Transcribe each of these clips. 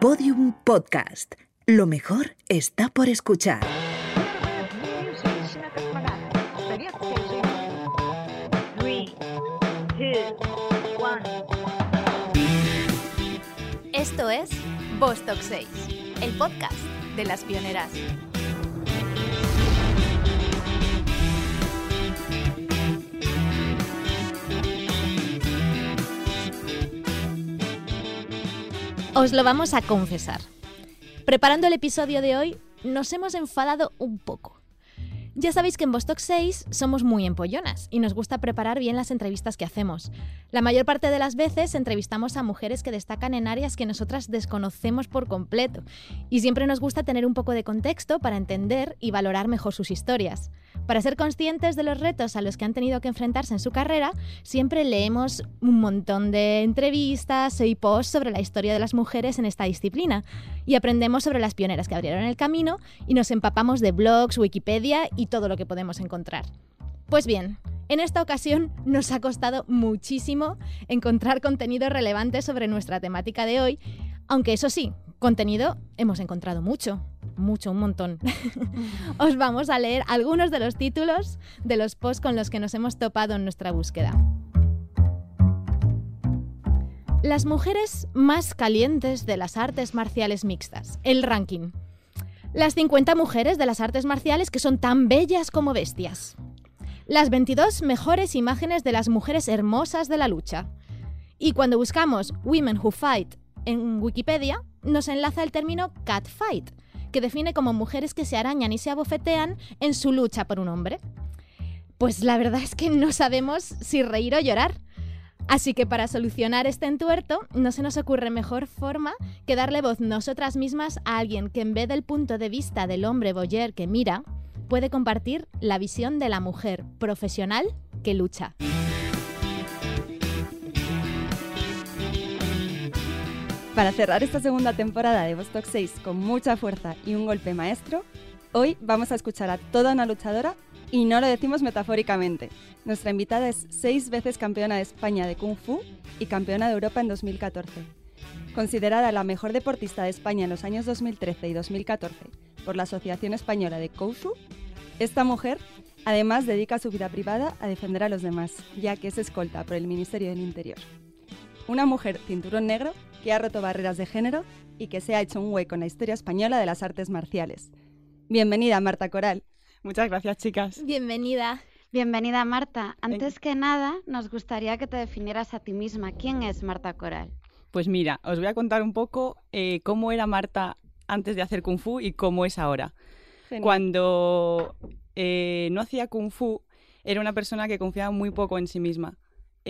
Podium Podcast. Lo mejor está por escuchar. Esto es Vostok 6, el podcast de las pioneras. Os lo vamos a confesar. Preparando el episodio de hoy, nos hemos enfadado un poco. Ya sabéis que en Vostok 6 somos muy empollonas y nos gusta preparar bien las entrevistas que hacemos. La mayor parte de las veces entrevistamos a mujeres que destacan en áreas que nosotras desconocemos por completo y siempre nos gusta tener un poco de contexto para entender y valorar mejor sus historias. Para ser conscientes de los retos a los que han tenido que enfrentarse en su carrera, siempre leemos un montón de entrevistas y posts sobre la historia de las mujeres en esta disciplina y aprendemos sobre las pioneras que abrieron el camino y nos empapamos de blogs, Wikipedia y todo lo que podemos encontrar. Pues bien, en esta ocasión nos ha costado muchísimo encontrar contenido relevante sobre nuestra temática de hoy, aunque eso sí, contenido hemos encontrado mucho mucho, un montón. Os vamos a leer algunos de los títulos de los posts con los que nos hemos topado en nuestra búsqueda. Las mujeres más calientes de las artes marciales mixtas. El ranking. Las 50 mujeres de las artes marciales que son tan bellas como bestias. Las 22 mejores imágenes de las mujeres hermosas de la lucha. Y cuando buscamos Women Who Fight en Wikipedia, nos enlaza el término catfight, que define como mujeres que se arañan y se abofetean en su lucha por un hombre. Pues la verdad es que no sabemos si reír o llorar. Así que para solucionar este entuerto, no se nos ocurre mejor forma que darle voz nosotras mismas a alguien que en vez del punto de vista del hombre boyer que mira, puede compartir la visión de la mujer profesional que lucha. Para cerrar esta segunda temporada de Vostok 6 con mucha fuerza y un golpe maestro, hoy vamos a escuchar a toda una luchadora y no lo decimos metafóricamente. Nuestra invitada es seis veces campeona de España de Kung Fu y campeona de Europa en 2014. Considerada la mejor deportista de España en los años 2013 y 2014 por la Asociación Española de Kousu, esta mujer además dedica su vida privada a defender a los demás, ya que es escolta por el Ministerio del Interior. Una mujer cinturón negro que ha roto barreras de género y que se ha hecho un hueco en la historia española de las artes marciales. Bienvenida, Marta Coral. Muchas gracias, chicas. Bienvenida. Bienvenida, Marta. Antes que nada, nos gustaría que te definieras a ti misma. ¿Quién es Marta Coral? Pues mira, os voy a contar un poco eh, cómo era Marta antes de hacer Kung Fu y cómo es ahora. Cuando eh, no hacía Kung Fu, era una persona que confiaba muy poco en sí misma.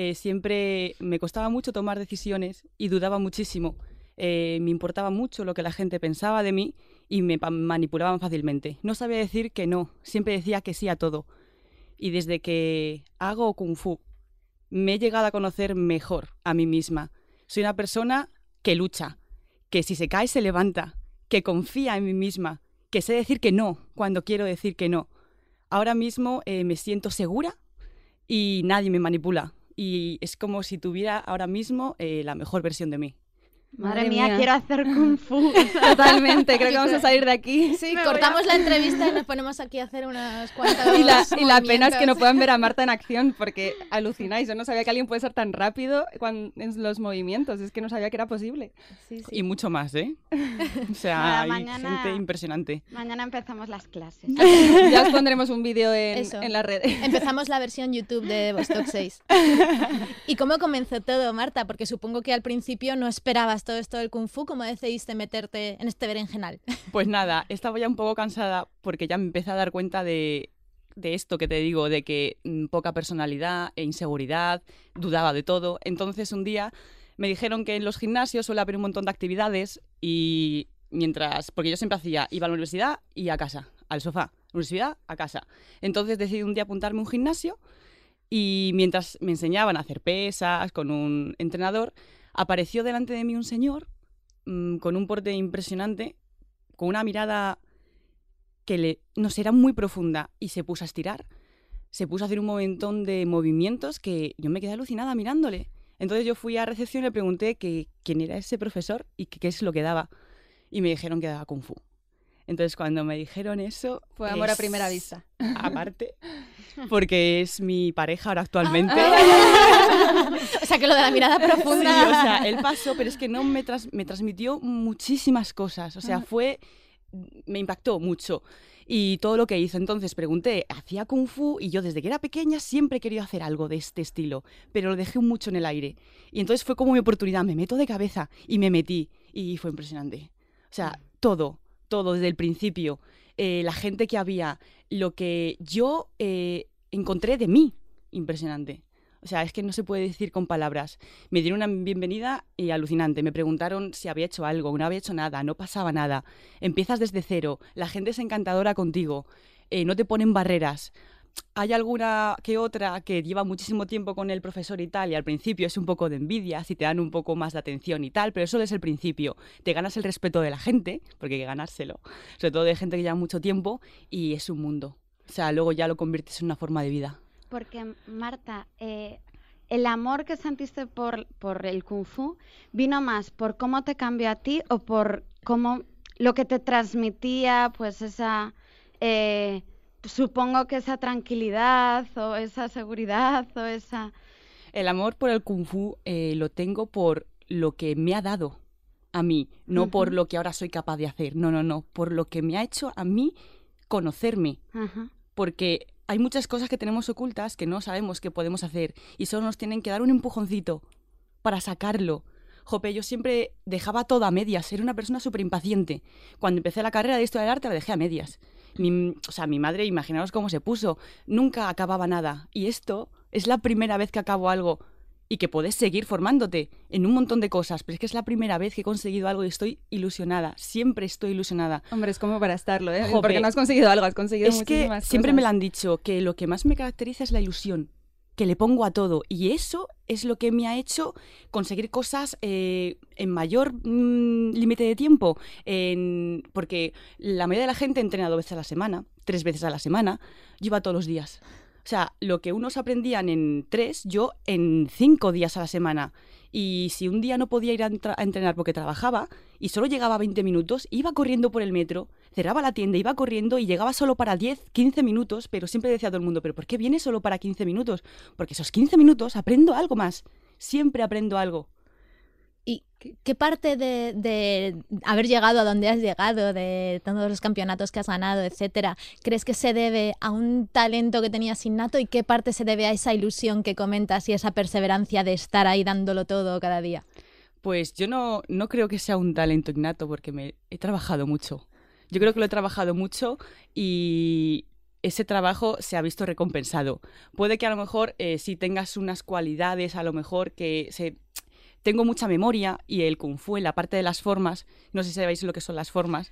Eh, siempre me costaba mucho tomar decisiones y dudaba muchísimo. Eh, me importaba mucho lo que la gente pensaba de mí y me manipulaban fácilmente. No sabía decir que no, siempre decía que sí a todo. Y desde que hago kung fu, me he llegado a conocer mejor a mí misma. Soy una persona que lucha, que si se cae se levanta, que confía en mí misma, que sé decir que no cuando quiero decir que no. Ahora mismo eh, me siento segura y nadie me manipula y es como si tuviera ahora mismo eh, la mejor versión de mí. Madre, mía, quiero hacer kung fu. Totalmente, creo que vamos a salir de aquí. Sí, cortamos la entrevista y nos ponemos aquí a hacer unas cuantas. y, la, y la pena es que no puedan ver a Marta en acción porque alucináis. Yo no sabía que alguien puede ser tan rápido en los movimientos, es que no sabía que era posible. Y mucho más, ¿eh? O sea, hay gente impresionante. Mañana empezamos las clases. ya os pondremos un vídeo en, en la red. Empezamos la versión YouTube de Vostok 6. ¿Y cómo comenzó todo, Marta? Porque supongo que al principio no esperabas todo esto del kung fu? ¿Cómo decidiste meterte en este berenjenal? Pues nada, estaba ya un poco cansada porque ya me empecé a dar cuenta de, esto que te digo, de que mm, poca personalidad e inseguridad, dudaba de todo. Entonces un día me dijeron que en los gimnasios suele haber un montón de actividades y mientras, porque yo siempre hacía, iba a la universidad y a casa, al sofá, universidad, a casa. Entonces decidí un día apuntarme a un gimnasio y mientras me enseñaban a hacer pesas con un entrenador, apareció delante de mí un señor mm, con un porte impresionante, con una mirada que le, no sé, era muy profunda y se puso a estirar. Se puso a hacer un montón de movimientos que yo me quedé alucinada mirándole. Entonces yo fui a recepción y le pregunté que, quién era ese profesor y qué es lo que daba. Y me dijeron que daba Kung Fu. Entonces cuando me dijeron eso... Fue amor a primera vista. Aparte, porque es mi pareja ahora actualmente. Ah. o sea que lo de la mirada profunda... Sí, o sea, él pasó, pero es que no me, me transmitió muchísimas cosas. O sea, fue... me impactó mucho y todo lo que hizo. Entonces pregunté, hacía kung fu y yo desde que era pequeña siempre he querido hacer algo de este estilo, pero lo dejé mucho en el aire. Y entonces fue como mi oportunidad, me meto de cabeza y me metí y fue impresionante. O sea, todo, todo desde el principio. Eh, la gente que había, lo que yo eh, encontré de mí, impresionante. O sea, es que no se puede decir con palabras. Me dieron una bienvenida y alucinante. Me preguntaron si había hecho algo, no había hecho nada, no pasaba nada. Empiezas desde cero, la gente es encantadora contigo, eh, no te ponen barreras. Hay alguna que otra que lleva muchísimo tiempo con el profesor y tal, y al principio es un poco de envidia, si te dan un poco más de atención y tal, pero eso es el principio. Te ganas el respeto de la gente, porque hay que ganárselo, sobre todo de gente que lleva mucho tiempo, y es un mundo. O sea, luego ya lo conviertes en una forma de vida. Porque, Marta, eh, el amor que sentiste por, por el kung fu vino más por cómo te cambió a ti o por cómo lo que te transmitía, pues esa, eh, supongo que esa tranquilidad o esa seguridad o esa... El amor por el kung fu eh, lo tengo por lo que me ha dado a mí, no por lo que ahora soy capaz de hacer, no, no, no, por lo que me ha hecho a mí conocerme. Porque hay muchas cosas que tenemos ocultas que no sabemos que podemos hacer y solo nos tienen que dar un empujoncito para sacarlo. Jope, yo siempre dejaba todo a medias, era una persona súper impaciente. Cuando empecé la carrera de Historia del Arte la dejé a medias. Mi, o sea, mi madre, imaginaos cómo se puso, nunca acababa nada. Y esto es la primera vez que acabo algo y que puedes seguir formándote en un montón de cosas, pero es que es la primera vez que he conseguido algo y estoy ilusionada, siempre estoy ilusionada. Hombre, es como para estarlo, ¿eh? Porque no has conseguido algo, has conseguido es que siempre me lo han dicho, que lo que más me caracteriza es la ilusión, que le pongo a todo, y eso es lo que me ha hecho conseguir cosas eh, en mayor mm, límite de tiempo, porque la mayoría de la gente entrena dos veces a la semana, tres veces a la semana, lleva todos los días. O sea, lo que unos aprendían en tres, yo en cinco días a la semana. Y si un día no podía ir a, entrenar porque trabajaba y solo llegaba a 20 minutos, iba corriendo por el metro, cerraba la tienda, iba corriendo y llegaba solo para 10, 15 minutos, pero siempre decía a todo el mundo, ¿pero por qué viene solo para 15 minutos? Porque esos 15 minutos aprendo algo más. Siempre aprendo algo. ¿Y qué parte de, haber llegado a donde has llegado, de todos los campeonatos que has ganado, etcétera, crees que se debe a un talento que tenías innato y qué parte se debe a esa ilusión que comentas y esa perseverancia de estar ahí dándolo todo cada día? Pues yo no, no creo que sea un talento innato porque me he trabajado mucho. Yo creo que lo he trabajado mucho y ese trabajo se ha visto recompensado. Puede que a lo mejor eh, si tengas unas cualidades, a lo mejor que se tengo mucha memoria y el kung fu en la parte de las formas, no sé si sabéis lo que son las formas.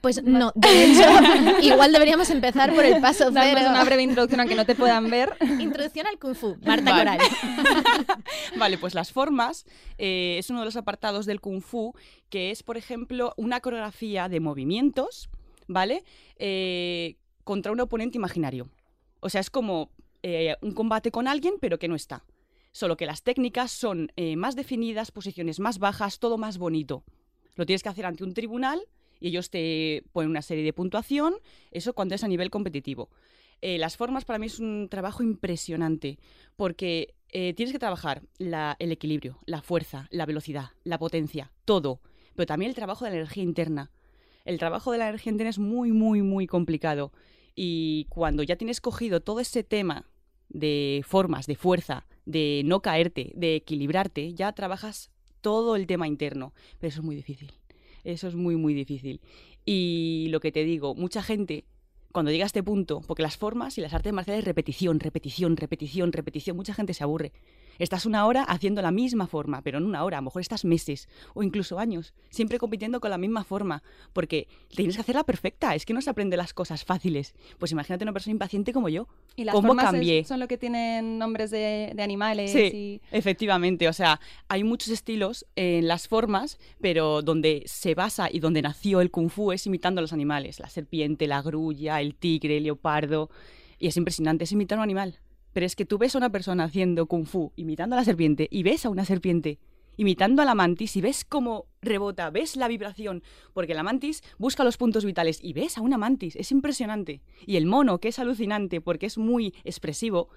Pues no, de hecho, igual deberíamos empezar por el paso cero. una breve introducción aunque no te puedan ver. Introducción al Kung Fu, Marta vale. Coral. vale, pues las formas eh, es uno de los apartados del Kung Fu que es, por ejemplo, una coreografía de movimientos, ¿vale? Eh, contra un oponente imaginario. O sea, es como eh, un combate con alguien, pero que no está solo que las técnicas son eh, más definidas, posiciones más bajas, todo más bonito. Lo tienes que hacer ante un tribunal y ellos te ponen una serie de puntuación, eso cuando es a nivel competitivo. Eh, las formas para mí es un trabajo impresionante porque eh, tienes que trabajar el equilibrio, la fuerza, la velocidad, la potencia, todo, pero también el trabajo de la energía interna. El trabajo de la energía interna es muy, muy, muy complicado. Y cuando ya tienes cogido todo ese tema de formas, de fuerza, de no caerte, de equilibrarte, ya trabajas todo el tema interno. Pero eso es muy difícil. Eso es muy, muy difícil. Y lo que te digo, mucha gente, cuando llega a este punto, porque las formas y las artes marciales, repetición, repetición, repetición, repetición, mucha gente se aburre. Estás una hora haciendo la misma forma, pero en una hora, a lo mejor estás meses o incluso años, siempre compitiendo con la misma forma, porque tienes que hacerla perfecta, es que no se aprende las cosas fáciles. Pues imagínate una persona impaciente como yo. ¿Y las formas son lo que tienen nombres de, animales? Sí, efectivamente, o sea, hay muchos estilos en las formas, pero donde se basa y donde nació el kung fu es imitando a los animales, la serpiente, la grulla, el tigre, el leopardo, y es impresionante, es imitar a un animal Pero es que tú ves a una persona haciendo kung fu, imitando a la serpiente, y ves a una serpiente imitando a la mantis y ves cómo rebota, ves la vibración, porque la mantis busca los puntos vitales y ves a una mantis, es impresionante. Y el mono, que es alucinante porque es muy expresivo,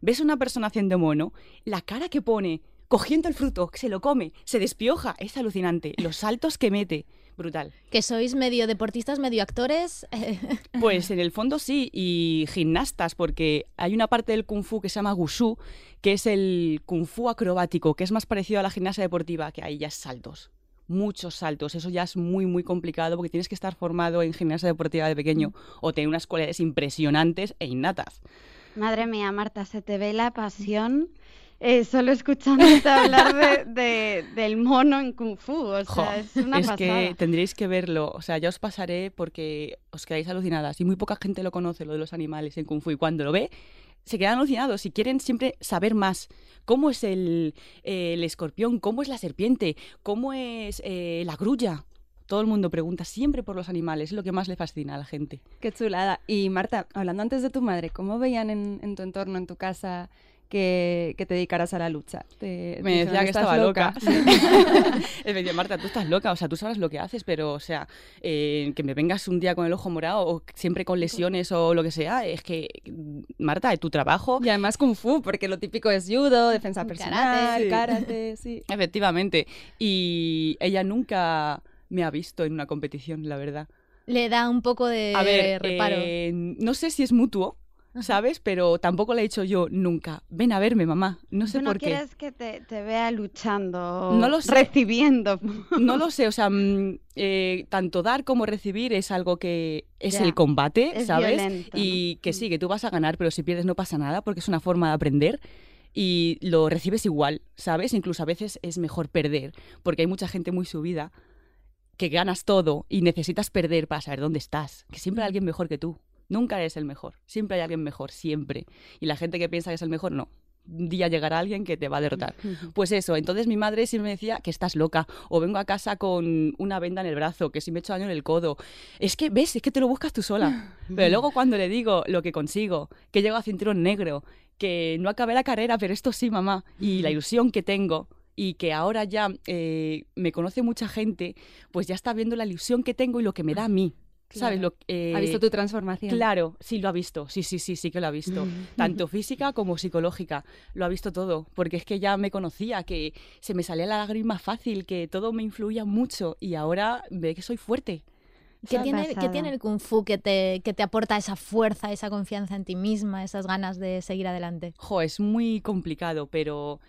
ves a una persona haciendo mono, la cara que pone, cogiendo el fruto, se lo come, se despioja, es alucinante. Los saltos que mete, brutal. Que sois medio deportistas, medio actores. Pues en el fondo sí, y gimnastas, porque hay una parte del kung fu que se llama wushu, que es el kung fu acrobático, que es más parecido a la gimnasia deportiva, que ahí ya es saltos. Muchos saltos, eso ya es muy, muy complicado porque tienes que estar formado en gimnasia deportiva de pequeño o tener unas cualidades impresionantes e innatas. Madre mía, Marta, se te ve la pasión eh, solo escuchándote hablar de, del mono en Kung Fu. O sea, es una es que tendréis que verlo. O sea, ya os pasaré porque os quedáis alucinadas. Y muy poca gente lo conoce, lo de los animales en Kung Fu. Y cuando lo ve, se quedan alucinados y quieren siempre saber más. ¿Cómo es el, el escorpión? ¿Cómo es la serpiente? ¿Cómo es eh, la grulla? Todo el mundo pregunta siempre por los animales, es lo que más le fascina a la gente. Qué chulada. Y Marta, hablando antes de tu madre, ¿cómo veían en, en tu entorno, en tu casa, que, te dedicaras a la lucha. me decía que estaba loca. me decía, Marta, tú estás loca, o sea, tú sabes lo que haces, pero, o sea, eh, que me vengas un día con el ojo morado o siempre con lesiones o lo que sea, es que, Marta, es tu trabajo. Y además Kung Fu, porque lo típico es judo, defensa personal, karate, sí. Efectivamente. Y ella nunca me ha visto en una competición, la verdad. Le da un poco de reparo. Eh, no sé si es mutuo, ¿sabes? Pero tampoco le he dicho yo nunca, ven a verme, mamá. No sé por qué. No quieres que te, vea luchando, no lo recibiendo. No lo sé, o sea, mm, eh, tanto dar como recibir es algo que es el combate, ¿sabes? y que mm. sí, que tú vas a ganar, pero si pierdes no pasa nada porque es una forma de aprender y lo recibes igual, ¿sabes? Incluso a veces es mejor perder, porque hay mucha gente muy subida que ganas todo y necesitas perder para saber dónde estás, que siempre hay mm. alguien mejor que tú. Nunca eres el mejor. Siempre hay alguien mejor, siempre. Y la gente que piensa que es el mejor, no. Un día llegará alguien que te va a derrotar. Pues eso, entonces mi madre siempre me decía que estás loca, o vengo a casa con una venda en el brazo, que si me echo daño en el codo. Es que, ves, es que te lo buscas tú sola. Pero luego cuando le digo lo que consigo, que llego a cinturón negro, que no acabé la carrera, pero esto sí, mamá, y la ilusión que tengo, y que ahora ya eh, me conoce mucha gente, pues ya está viendo la ilusión que tengo y lo que me da a mí. ¿Sabes? Lo, ha visto tu transformación. Claro, sí lo ha visto. Sí, sí, sí, sí que lo ha visto. Tanto física como psicológica. Lo ha visto todo. Porque es que ya me conocía, que se me salía la lágrima fácil, que todo me influía mucho. Y ahora ve que soy fuerte. ¿Qué tiene, ¿Qué tiene, el Kung Fu que te, que te aporta esa fuerza, esa confianza en ti misma, esas ganas de seguir adelante? Jo, es muy complicado, pero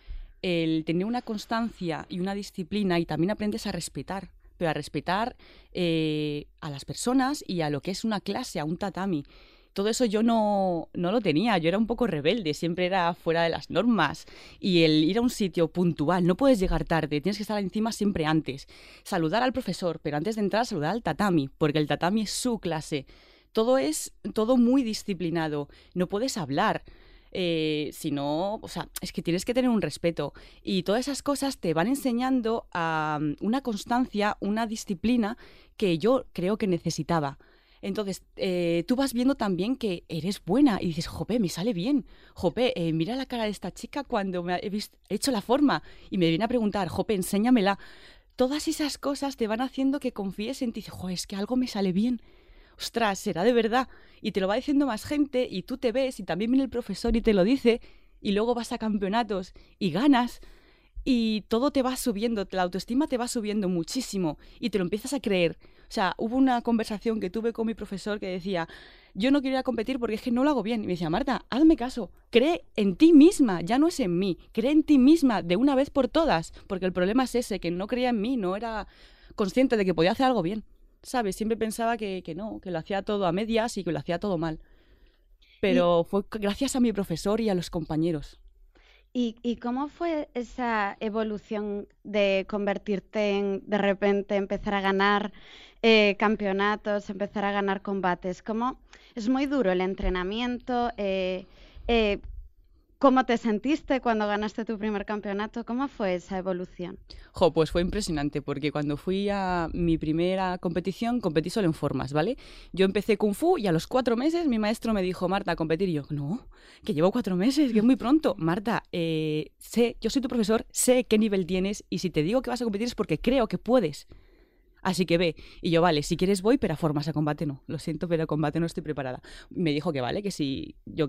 el tener una constancia y una disciplina y también aprendes a respetar pero a respetar eh, a las personas y a lo que es una clase, a un tatami. Todo eso yo no, no lo tenía, yo era un poco rebelde, siempre era fuera de las normas. Y el ir a un sitio puntual, no puedes llegar tarde, tienes que estar encima siempre antes. Saludar al profesor, pero antes de entrar saludar al tatami, porque el tatami es su clase. Todo es todo muy disciplinado, no puedes hablar. Eh, si no, o sea, es que tienes que tener un respeto. Y todas esas cosas te van enseñando a mm, una constancia, una disciplina que yo creo que necesitaba. Entonces, eh, tú vas viendo también que eres buena y dices, jope, me sale bien. Jope, eh, mira la cara de esta chica cuando me he, hecho la forma y me viene a preguntar, jope, enséñamela. Todas esas cosas te van haciendo que confíes en ti. Dices, es que algo me sale bien ostras, será de verdad. Y te lo va diciendo más gente y tú te ves y también viene el profesor y te lo dice y luego vas a campeonatos y ganas y todo te va subiendo, la autoestima te va subiendo muchísimo y te lo empiezas a creer. O sea, hubo una conversación que tuve con mi profesor que decía, yo no quiero ir a competir porque es que no lo hago bien. Y me decía, Marta, hazme caso, cree en ti misma, ya no es en mí, cree en ti misma de una vez por todas, porque el problema es ese, que no creía en mí, no era consciente de que podía hacer algo bien. ¿Sabes? Siempre pensaba que, no, que lo hacía todo a medias y que lo hacía todo mal. Pero fue gracias a mi profesor y a los compañeros. ¿Y, cómo fue esa evolución de convertirte en, de repente, empezar a ganar eh, campeonatos, empezar a ganar combates? ¿Cómo? Es muy duro el entrenamiento. Eh, eh, ¿Cómo te sentiste cuando ganaste tu primer campeonato? ¿Cómo fue esa evolución? Jo, pues fue impresionante porque cuando fui a mi primera competición competí solo en formas, ¿vale? Yo empecé Kung Fu y a los cuatro meses mi maestro me dijo, Marta, a competir. Y yo, no, que llevo cuatro meses, que es muy pronto. Marta, eh, sé, yo soy tu profesor, sé qué nivel tienes y si te digo que vas a competir es porque creo que puedes. Así que ve. Y yo, vale, si quieres voy, pero a formas, a combate no. Lo siento, pero a combate no estoy preparada. Me dijo que vale, que si yo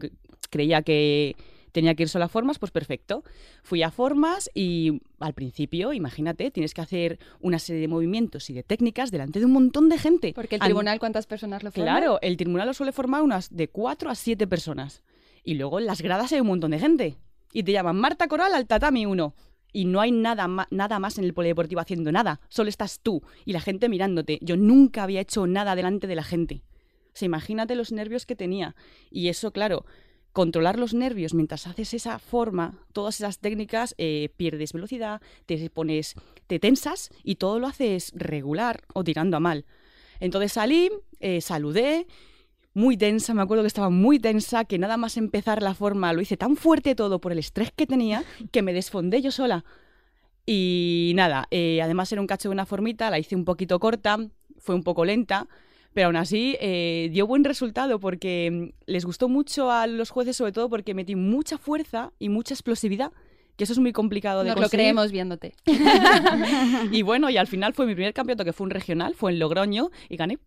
creía que tenía que ir solo a formas, pues perfecto. Fui a formas y al principio, imagínate, tienes que hacer una serie de movimientos y de técnicas delante de un montón de gente. Porque el tribunal, ¿cuántas personas lo forman? Claro, el tribunal lo suele formar unas de cuatro a siete personas. Y luego en las gradas hay un montón de gente. Y te llaman Marta Coral al tatami 1 y no hay nada, nada más en el polideportivo haciendo nada, solo estás tú y la gente mirándote. Yo nunca había hecho nada delante de la gente. O sea, imagínate los nervios que tenía. Y eso, claro, controlar los nervios mientras haces esa forma, todas esas técnicas, eh, pierdes velocidad, te pones, te tensas y todo lo haces regular o tirando a mal. Entonces salí, eh, saludé, muy tensa, me acuerdo que estaba muy tensa, que nada más empezar la forma lo hice tan fuerte todo por el estrés que tenía que me desfondé yo sola. Y nada, eh, además era un cacho de una formita, la hice un poquito corta, fue un poco lenta, pero aún así eh, dio buen resultado porque mm, les gustó mucho a los jueces, sobre todo porque metí mucha fuerza y mucha explosividad que eso es muy complicado de Nos conseguir. lo creemos viéndote. y bueno, y al final fue mi primer campeonato, que fue un regional, fue en Logroño, y gané.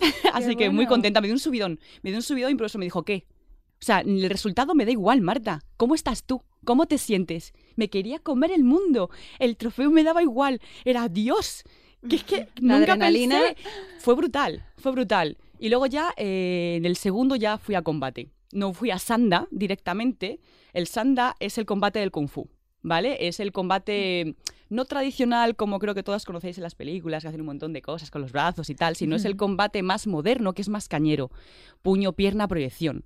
Así que muy contenta, me dio un subidón. Me dio un subidón y por eso me dijo, ¿qué? O sea, el resultado me da igual, Marta. ¿Cómo estás tú? ¿Cómo te sientes? Me quería comer el mundo. El trofeo me daba igual. Era Dios. Que es que La nunca adrenalina. pensé. Fue brutal, fue brutal. Y luego ya, eh, en el segundo ya fui a combate. No fui a Sanda directamente. El Sanda es el combate del Kung Fu, ¿vale? Es el combate no tradicional como creo que todas conocéis en las películas, que hacen un montón de cosas con los brazos y tal, sino es el combate más moderno, que es más cañero. Puño, pierna, proyección.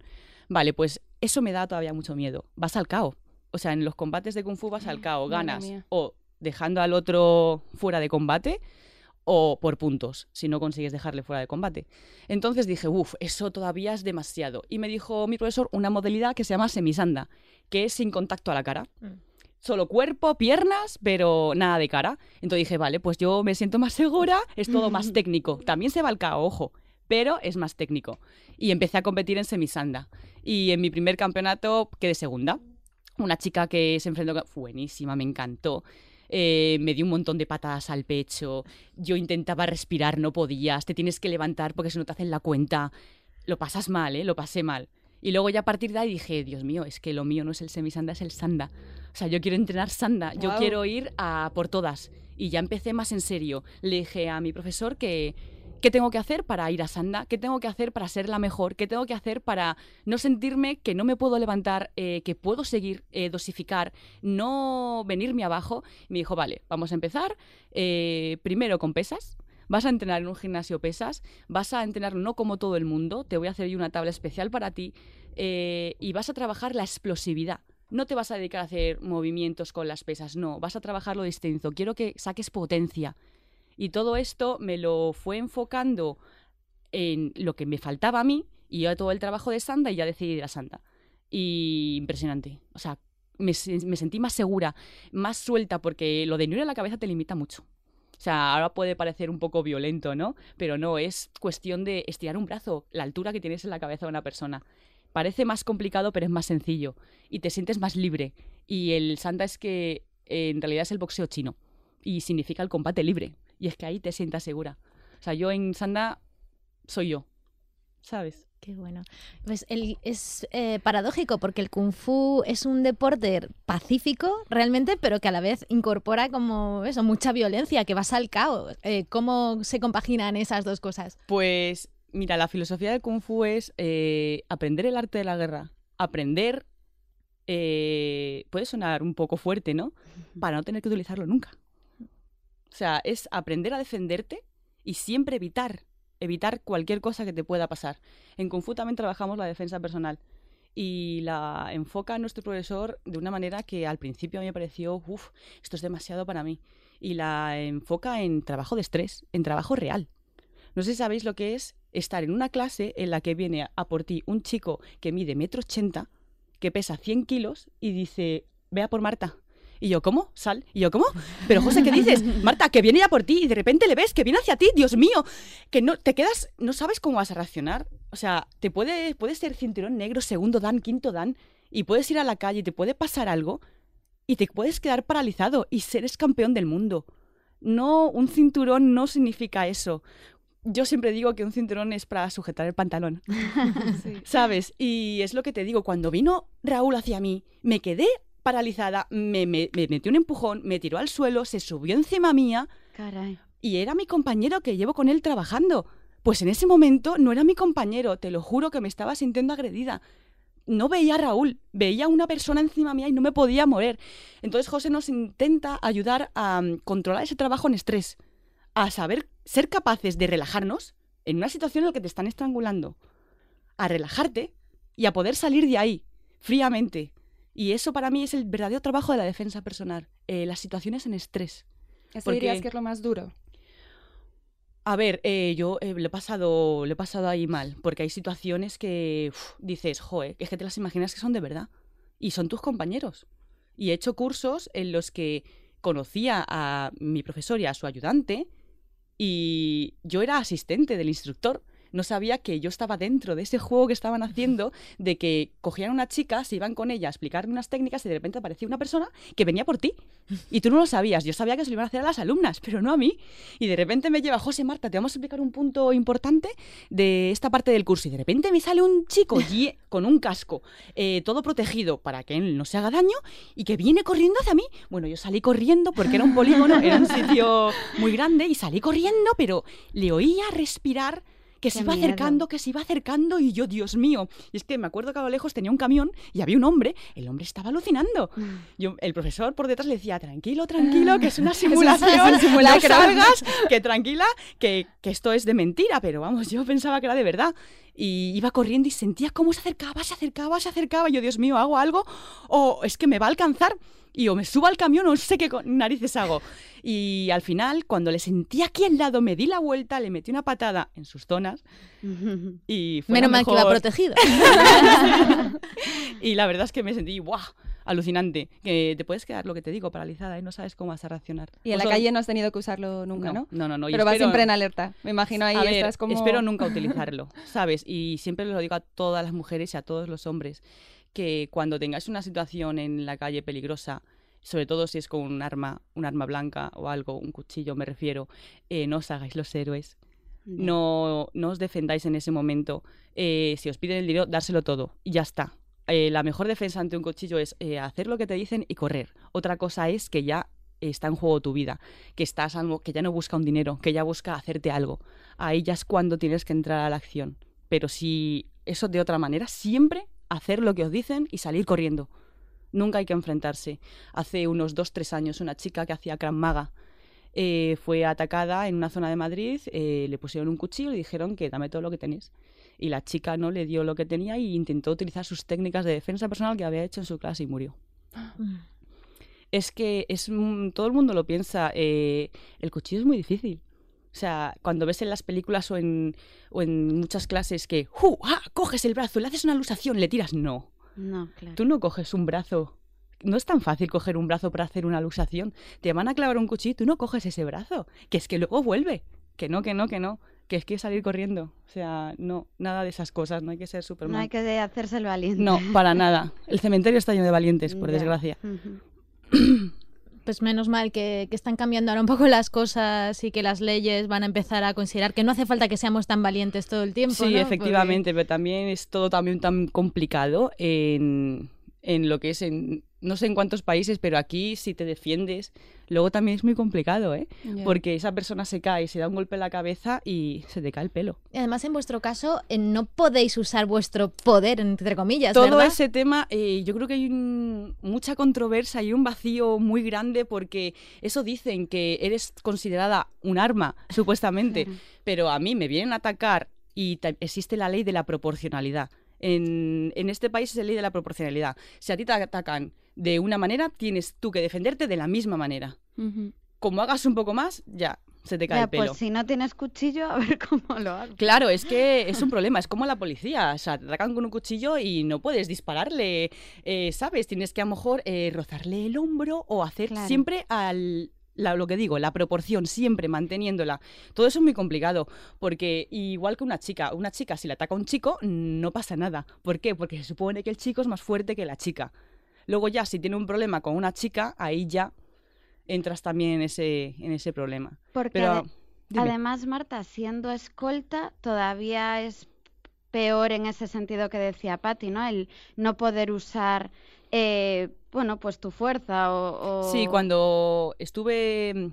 Vale, pues eso me da todavía mucho miedo. Vas al cao. O sea, en los combates de Kung Fu vas al cao, Madre ganas o dejando al otro fuera de combate o por puntos, si no consigues dejarle fuera de combate. Entonces dije, uff, eso todavía es demasiado. Y me dijo mi profesor una modalidad que se llama semisanda, que es sin contacto a la cara. Mm. Solo cuerpo, piernas, pero nada de cara. Entonces dije, vale, pues yo me siento más segura, es todo más técnico. También se va al cao, ojo, pero es más técnico. Y empecé a competir en semisanda. Y en mi primer campeonato quedé segunda. Una chica que se enfrentó, buenísima, me encantó. Eh, me dio un montón de patadas al pecho. Yo intentaba respirar, no podías. Te tienes que levantar porque si no te hacen la cuenta. Lo pasas mal, ¿eh? Lo pasé mal. Y luego ya a partir de ahí dije, Dios mío, es que lo mío no es el semisanda, es el sanda. O sea, yo quiero entrenar sanda, yo quiero ir a por todas. Y ya empecé más en serio. Le dije a mi profesor que qué tengo que hacer para ir a sanda, qué tengo que hacer para ser la mejor, qué tengo que hacer para no sentirme que no me puedo levantar, eh, que puedo seguir eh, dosificar, no venirme abajo. Me dijo, vale, vamos a empezar. eh, primero con pesas. Vas a entrenar en un gimnasio pesas, vas a entrenar no como todo el mundo, te voy a hacer yo una tabla especial para ti y vas a trabajar la explosividad. No te vas a dedicar a hacer movimientos con las pesas, no, vas a trabajar lo distinto. Quiero que saques potencia. Y todo esto me lo fue enfocando en lo que me faltaba a mí y yo todo el trabajo de Sanda y ya decidí ir a Sanda. Y impresionante. O sea, me, me sentí más segura, más suelta, porque lo de no ir a la cabeza te limita mucho. O sea, ahora puede parecer un poco violento, ¿no? Pero no, es cuestión de estirar un brazo, la altura que tienes en la cabeza de una persona. Parece más complicado, pero es más sencillo. Y te sientes más libre. Y el Sanda es que en realidad es el boxeo chino. Y significa el combate libre. Y es que ahí te sientas segura. O sea, yo en Sanda soy yo. ¿Sabes? Qué bueno. Pues el- es eh, paradójico porque el kung fu es un deporte pacífico realmente, pero que a la vez incorpora como eso, mucha violencia, que vas al caos. Eh, ¿Cómo se compaginan esas dos cosas? Pues mira, la filosofía del Kung Fu es eh, aprender el arte de la guerra. Aprender puede sonar un poco fuerte, ¿no? Para no tener que utilizarlo nunca. O sea, es aprender a defenderte y siempre evitar, evitar cualquier cosa que te pueda pasar. En Kung Fu también trabajamos la defensa personal y la enfoca nuestro profesor de una manera que al principio a mí me pareció, uff, esto es demasiado para mí. Y la enfoca en trabajo de estrés, en trabajo real. No sé si sabéis lo que es estar en una clase en la que viene a por ti un chico que mide metro ochenta, que pesa 100 kilos y dice, vea por Marta. Y yo, ¿cómo? Sal. Y yo, ¿cómo? Pero José, ¿qué dices? Marta, que viene ya por ti y de repente le ves que viene hacia ti, Dios mío. Que no, te quedas, no sabes cómo vas a reaccionar. O sea, te puede, puede ser cinturón negro, segundo dan, quinto dan, y puedes ir a la calle y te puede pasar algo y te puedes quedar paralizado y seres campeón del mundo. No, un cinturón no significa eso. Yo siempre digo que un cinturón es para sujetar el pantalón. ¿Sabes? Y es lo que te digo, cuando vino Raúl hacia mí, me quedé paralizada, me, me, me metió un empujón, me tiró al suelo, se subió encima mía Caray. y era mi compañero que llevo con él trabajando. Pues en ese momento no era mi compañero, te lo juro que me estaba sintiendo agredida. No veía a Raúl, veía a una persona encima mía y no me podía mover. Entonces José nos intenta ayudar a mm, controlar ese trabajo en estrés, a saber ser capaces de relajarnos en una situación en la que te están estrangulando, a relajarte y a poder salir de ahí fríamente. Y eso para mí es el verdadero trabajo de la defensa personal, eh, las situaciones en estrés. ¿Eso Porque- dirías que es lo más duro? A ver, eh, yo eh, lo, he pasado, lo he pasado ahí mal, porque hay situaciones que uf, dices, joe, es que te las imaginas que son de verdad. Y son tus compañeros. Y he hecho cursos en los que conocía a mi profesor y a su ayudante, y yo era asistente del instructor. No sabía que yo estaba dentro de ese juego que estaban haciendo, de que cogían a una chica, se iban con ella a explicarle unas técnicas y de repente aparecía una persona que venía por ti. Y tú no lo sabías. Yo sabía que se lo iban a hacer a las alumnas, pero no a mí. Y de repente me lleva, José Marta, te vamos a explicar un punto importante de esta parte del curso. Y de repente me sale un chico con un casco, eh, todo protegido para que él no se haga daño y que viene corriendo hacia mí. Bueno, yo salí corriendo porque era un polígono, era un sitio muy grande y salí corriendo, pero le oía respirar. Que se iba miedo. acercando, que se iba acercando y yo, Dios mío. Y es que me acuerdo que a lo lejos tenía un camión y había un hombre, el hombre estaba alucinando. Yo, el profesor por detrás le decía, tranquilo, tranquilo, que es una simulación, no salgas, que tranquila, que, que esto es de mentira, pero vamos, yo pensaba que era de verdad. Y iba corriendo y sentía cómo se acercaba, se acercaba, se acercaba. Y yo, Dios mío, ¿hago algo? O es que me va a alcanzar. Y o me subo al camión o no sé qué narices hago. Y al final, cuando le sentí aquí al lado, me di la vuelta, le metí una patada en sus zonas y fue Menos la mal que iba protegido. y la verdad es que me sentí, ¡guau! Alucinante. Que te puedes quedar, lo que te digo, paralizada y no sabes cómo vas a reaccionar. Y en la calle no has tenido que usarlo nunca, ¿no? No, no, no. y Pero vas espero- siempre en alerta. Me imagino ahí a ver, estás como... espero nunca utilizarlo, ¿sabes? Y siempre lo digo a todas las mujeres y a todos los hombres, que cuando tengáis una situación en la calle peligrosa, sobre todo si es con un arma, un arma blanca o algo, un cuchillo me refiero, eh, no os hagáis los héroes. No, no os defendáis en ese momento. Eh, si os piden el dinero, dárselo todo y ya está. Eh, la mejor defensa ante un cuchillo es hacer lo que te dicen y correr. Otra cosa es que ya está en juego tu vida, que estás algo, que ya no busca un dinero, que ya busca hacerte algo. Ahí ya es cuando tienes que entrar a la acción. Pero si eso de otra manera, siempre hacer lo que os dicen y salir corriendo. Nunca hay que enfrentarse. Hace unos dos, tres años, una chica que hacía Krav Maga eh, fue atacada en una zona de Madrid, eh, le pusieron un cuchillo y le dijeron que dame todo lo que tenéis. Y la chica no le dio lo que tenía y intentó utilizar sus técnicas de defensa personal que había hecho en su clase y murió. Es que es un- todo el mundo lo piensa, eh, el cuchillo es muy difícil. O sea, cuando ves en las películas o en, o en muchas clases que. ¡ah! coges el brazo, le haces una alusación, le tiras. No, No, claro. Tú no coges un brazo. No es tan fácil coger un brazo para hacer una luxación. Te van a clavar un cuchillo y tú no coges ese brazo. Que es que luego vuelve. Que no, que no, que no. Que es que salir corriendo. O sea, no, nada de esas cosas. No hay que ser No Superman. hay que hacerse el valiente. No, para nada. El cementerio está lleno de valientes, por desgracia. Pues menos mal que, que están cambiando ahora un poco las cosas y que las leyes van a empezar a considerar que no hace falta que seamos tan valientes todo el tiempo. Sí, ¿no? Porque- efectivamente, pero también es todo también tan complicado en, en lo que es en no sé en cuántos países, pero aquí si te defiendes, luego también es muy complicado, ¿eh? Porque esa persona se cae, se da un golpe en la cabeza y se te cae el pelo. Y además, en vuestro caso, eh, no podéis usar vuestro poder, entre comillas, Todo ¿verdad? ese tema, eh, yo creo que hay un- mucha controversia y un vacío muy grande porque eso dicen que eres considerada un arma, supuestamente, pero a mí me vienen a atacar y existe la ley de la proporcionalidad. En, en este país es la ley de la proporcionalidad. Si a ti te atacan de una manera, tienes tú que defenderte de la misma manera. Como hagas un poco más, ya, se te cae el pelo. Pues si no tienes cuchillo, a ver cómo lo hago. Claro, es que es un problema, es como la policía, o sea, te atacan con un cuchillo y no puedes dispararle, eh, ¿sabes? Tienes que a lo mejor eh, rozarle el hombro o hacer siempre al, lo que digo, la proporción, siempre manteniéndola. Todo eso es muy complicado, porque igual que una chica, una chica si le ataca a un chico, no pasa nada. ¿Por qué? Porque se supone que el chico es más fuerte que la chica. Luego ya, si tiene un problema con una chica, ahí ya entras también en ese, en ese problema. Porque además, Marta, siendo escolta, todavía es peor en ese sentido que decía Patti, ¿no? El no poder usar, eh, bueno, pues tu fuerza o, Sí, cuando estuve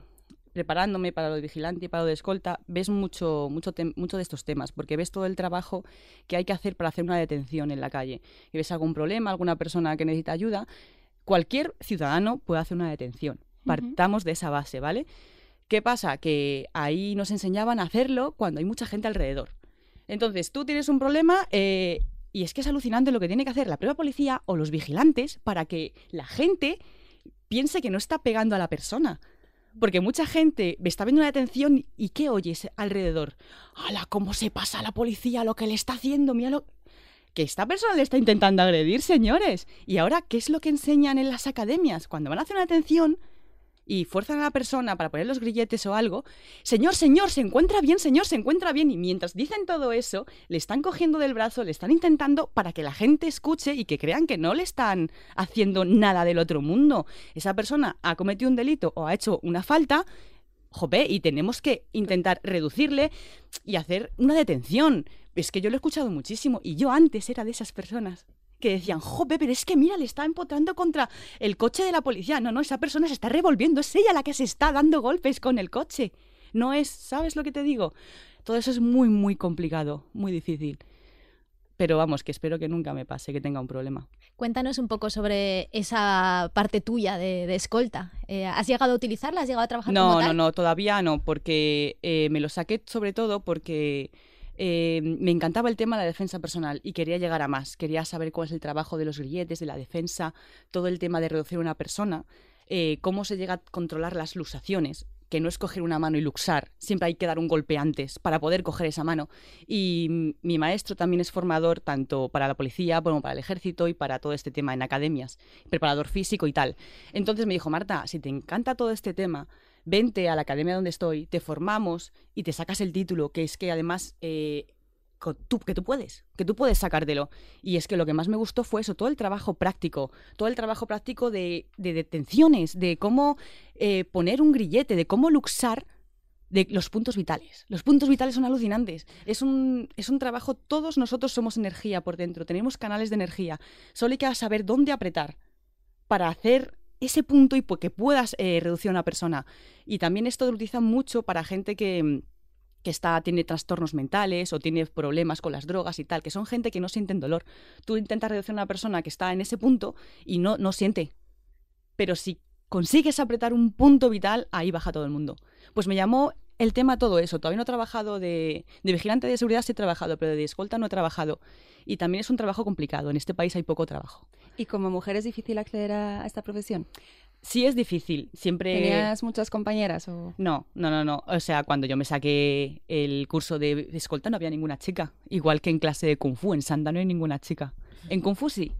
preparándome para lo de vigilante y para lo de escolta, ves mucho, mucho, mucho de estos temas, porque ves todo el trabajo que hay que hacer para hacer una detención en la calle. Y ves algún problema, alguna persona que necesita ayuda, cualquier ciudadano puede hacer una detención. Partamos de esa base, ¿vale? ¿Qué pasa? Que ahí nos enseñaban a hacerlo cuando hay mucha gente alrededor. Entonces, tú tienes un problema eh, y es que es alucinante lo que tiene que hacer la propia policía o los vigilantes para que la gente piense que no está pegando a la persona. Porque mucha gente está viendo una detención y ¿qué oyes alrededor? ¡Hala, cómo se pasa la policía lo que le está haciendo! Mira lo... Que esta persona le está intentando agredir, señores. Y ahora, ¿qué es lo que enseñan en las academias? Cuando van a hacer una detención, y fuerzan a la persona para poner los grilletes o algo, señor, señor, se encuentra bien, señor, se encuentra bien. Y mientras dicen todo eso, le están cogiendo del brazo, le están intentando para que la gente escuche y que crean que no le están haciendo nada del otro mundo. Esa persona ha cometido un delito o ha hecho una falta, jope, y tenemos que intentar reducirle y hacer una detención. Es que yo lo he escuchado muchísimo y yo antes era de esas personas que decían, jope, pero es que mira, le está empotrando contra el coche de la policía. No, no, esa persona se está revolviendo, es ella la que se está dando golpes con el coche. No es, ¿sabes lo que te digo? Todo eso es muy, muy complicado, muy difícil. Pero vamos, que espero que nunca me pase, que tenga un problema. Cuéntanos un poco sobre esa parte tuya de, escolta. Eh, ¿Has llegado a utilizarla? ¿Has llegado a trabajar no, como No, no, todavía no, porque eh, me lo saqué sobre todo porque eh, me encantaba el tema de la defensa personal y quería llegar a más. Quería saber cuál es el trabajo de los grilletes, de la defensa, todo el tema de reducir una persona, eh, cómo se llega a controlar las luxaciones que no es coger una mano y luxar, siempre hay que dar un golpe antes para poder coger esa mano. Y mi maestro también es formador tanto para la policía como para el ejército y para todo este tema en academias, preparador físico y tal. Entonces me dijo, Marta, si te encanta todo este tema, vente a la academia donde estoy, te formamos y te sacas el título, que es que además eh, tú, que tú puedes, que tú puedes sacártelo. Y es que lo que más me gustó fue eso, todo el trabajo práctico, todo el trabajo práctico de, detenciones, de cómo eh, poner un grillete, de cómo luxar de los puntos vitales. Los puntos vitales son alucinantes. Es un, es un trabajo, todos nosotros somos energía por dentro, tenemos canales de energía. Solo hay que saber dónde apretar para hacer ese punto y que puedas eh, reducir a una persona. Y también esto lo utilizan mucho para gente que, que está, tiene trastornos mentales o tiene problemas con las drogas y tal, que son gente que no sienten dolor. Tú intentas reducir a una persona que está en ese punto y no, no siente. Pero si consigues apretar un punto vital, ahí baja todo el mundo. Pues me llamó el tema todo eso. Todavía no he trabajado de, de vigilante de seguridad, sí he trabajado, pero de escolta no he trabajado. Y también es un trabajo complicado. En este país hay poco trabajo. ¿Y como mujer es difícil acceder a, esta profesión? Sí, es difícil. Siempre. ¿Tenías muchas compañeras? O... No, no, no, no. O sea, cuando yo me saqué el curso de, escolta no había ninguna chica. Igual que en clase de Kung Fu. En Sanda no hay ninguna chica. En Kung Fu sí.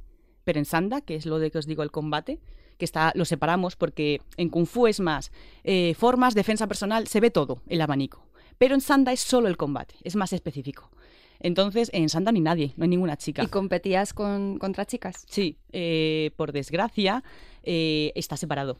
Pero en Sanda, que es lo de que os digo el combate, que está, lo separamos porque en Kung Fu es más eh, formas, defensa personal, se ve todo, el abanico. Pero en Sanda es solo el combate, es más específico. Entonces, en Santa ni nadie, no hay ninguna chica. ¿Y competías con, contra chicas? Sí, eh, por desgracia, eh, está separado.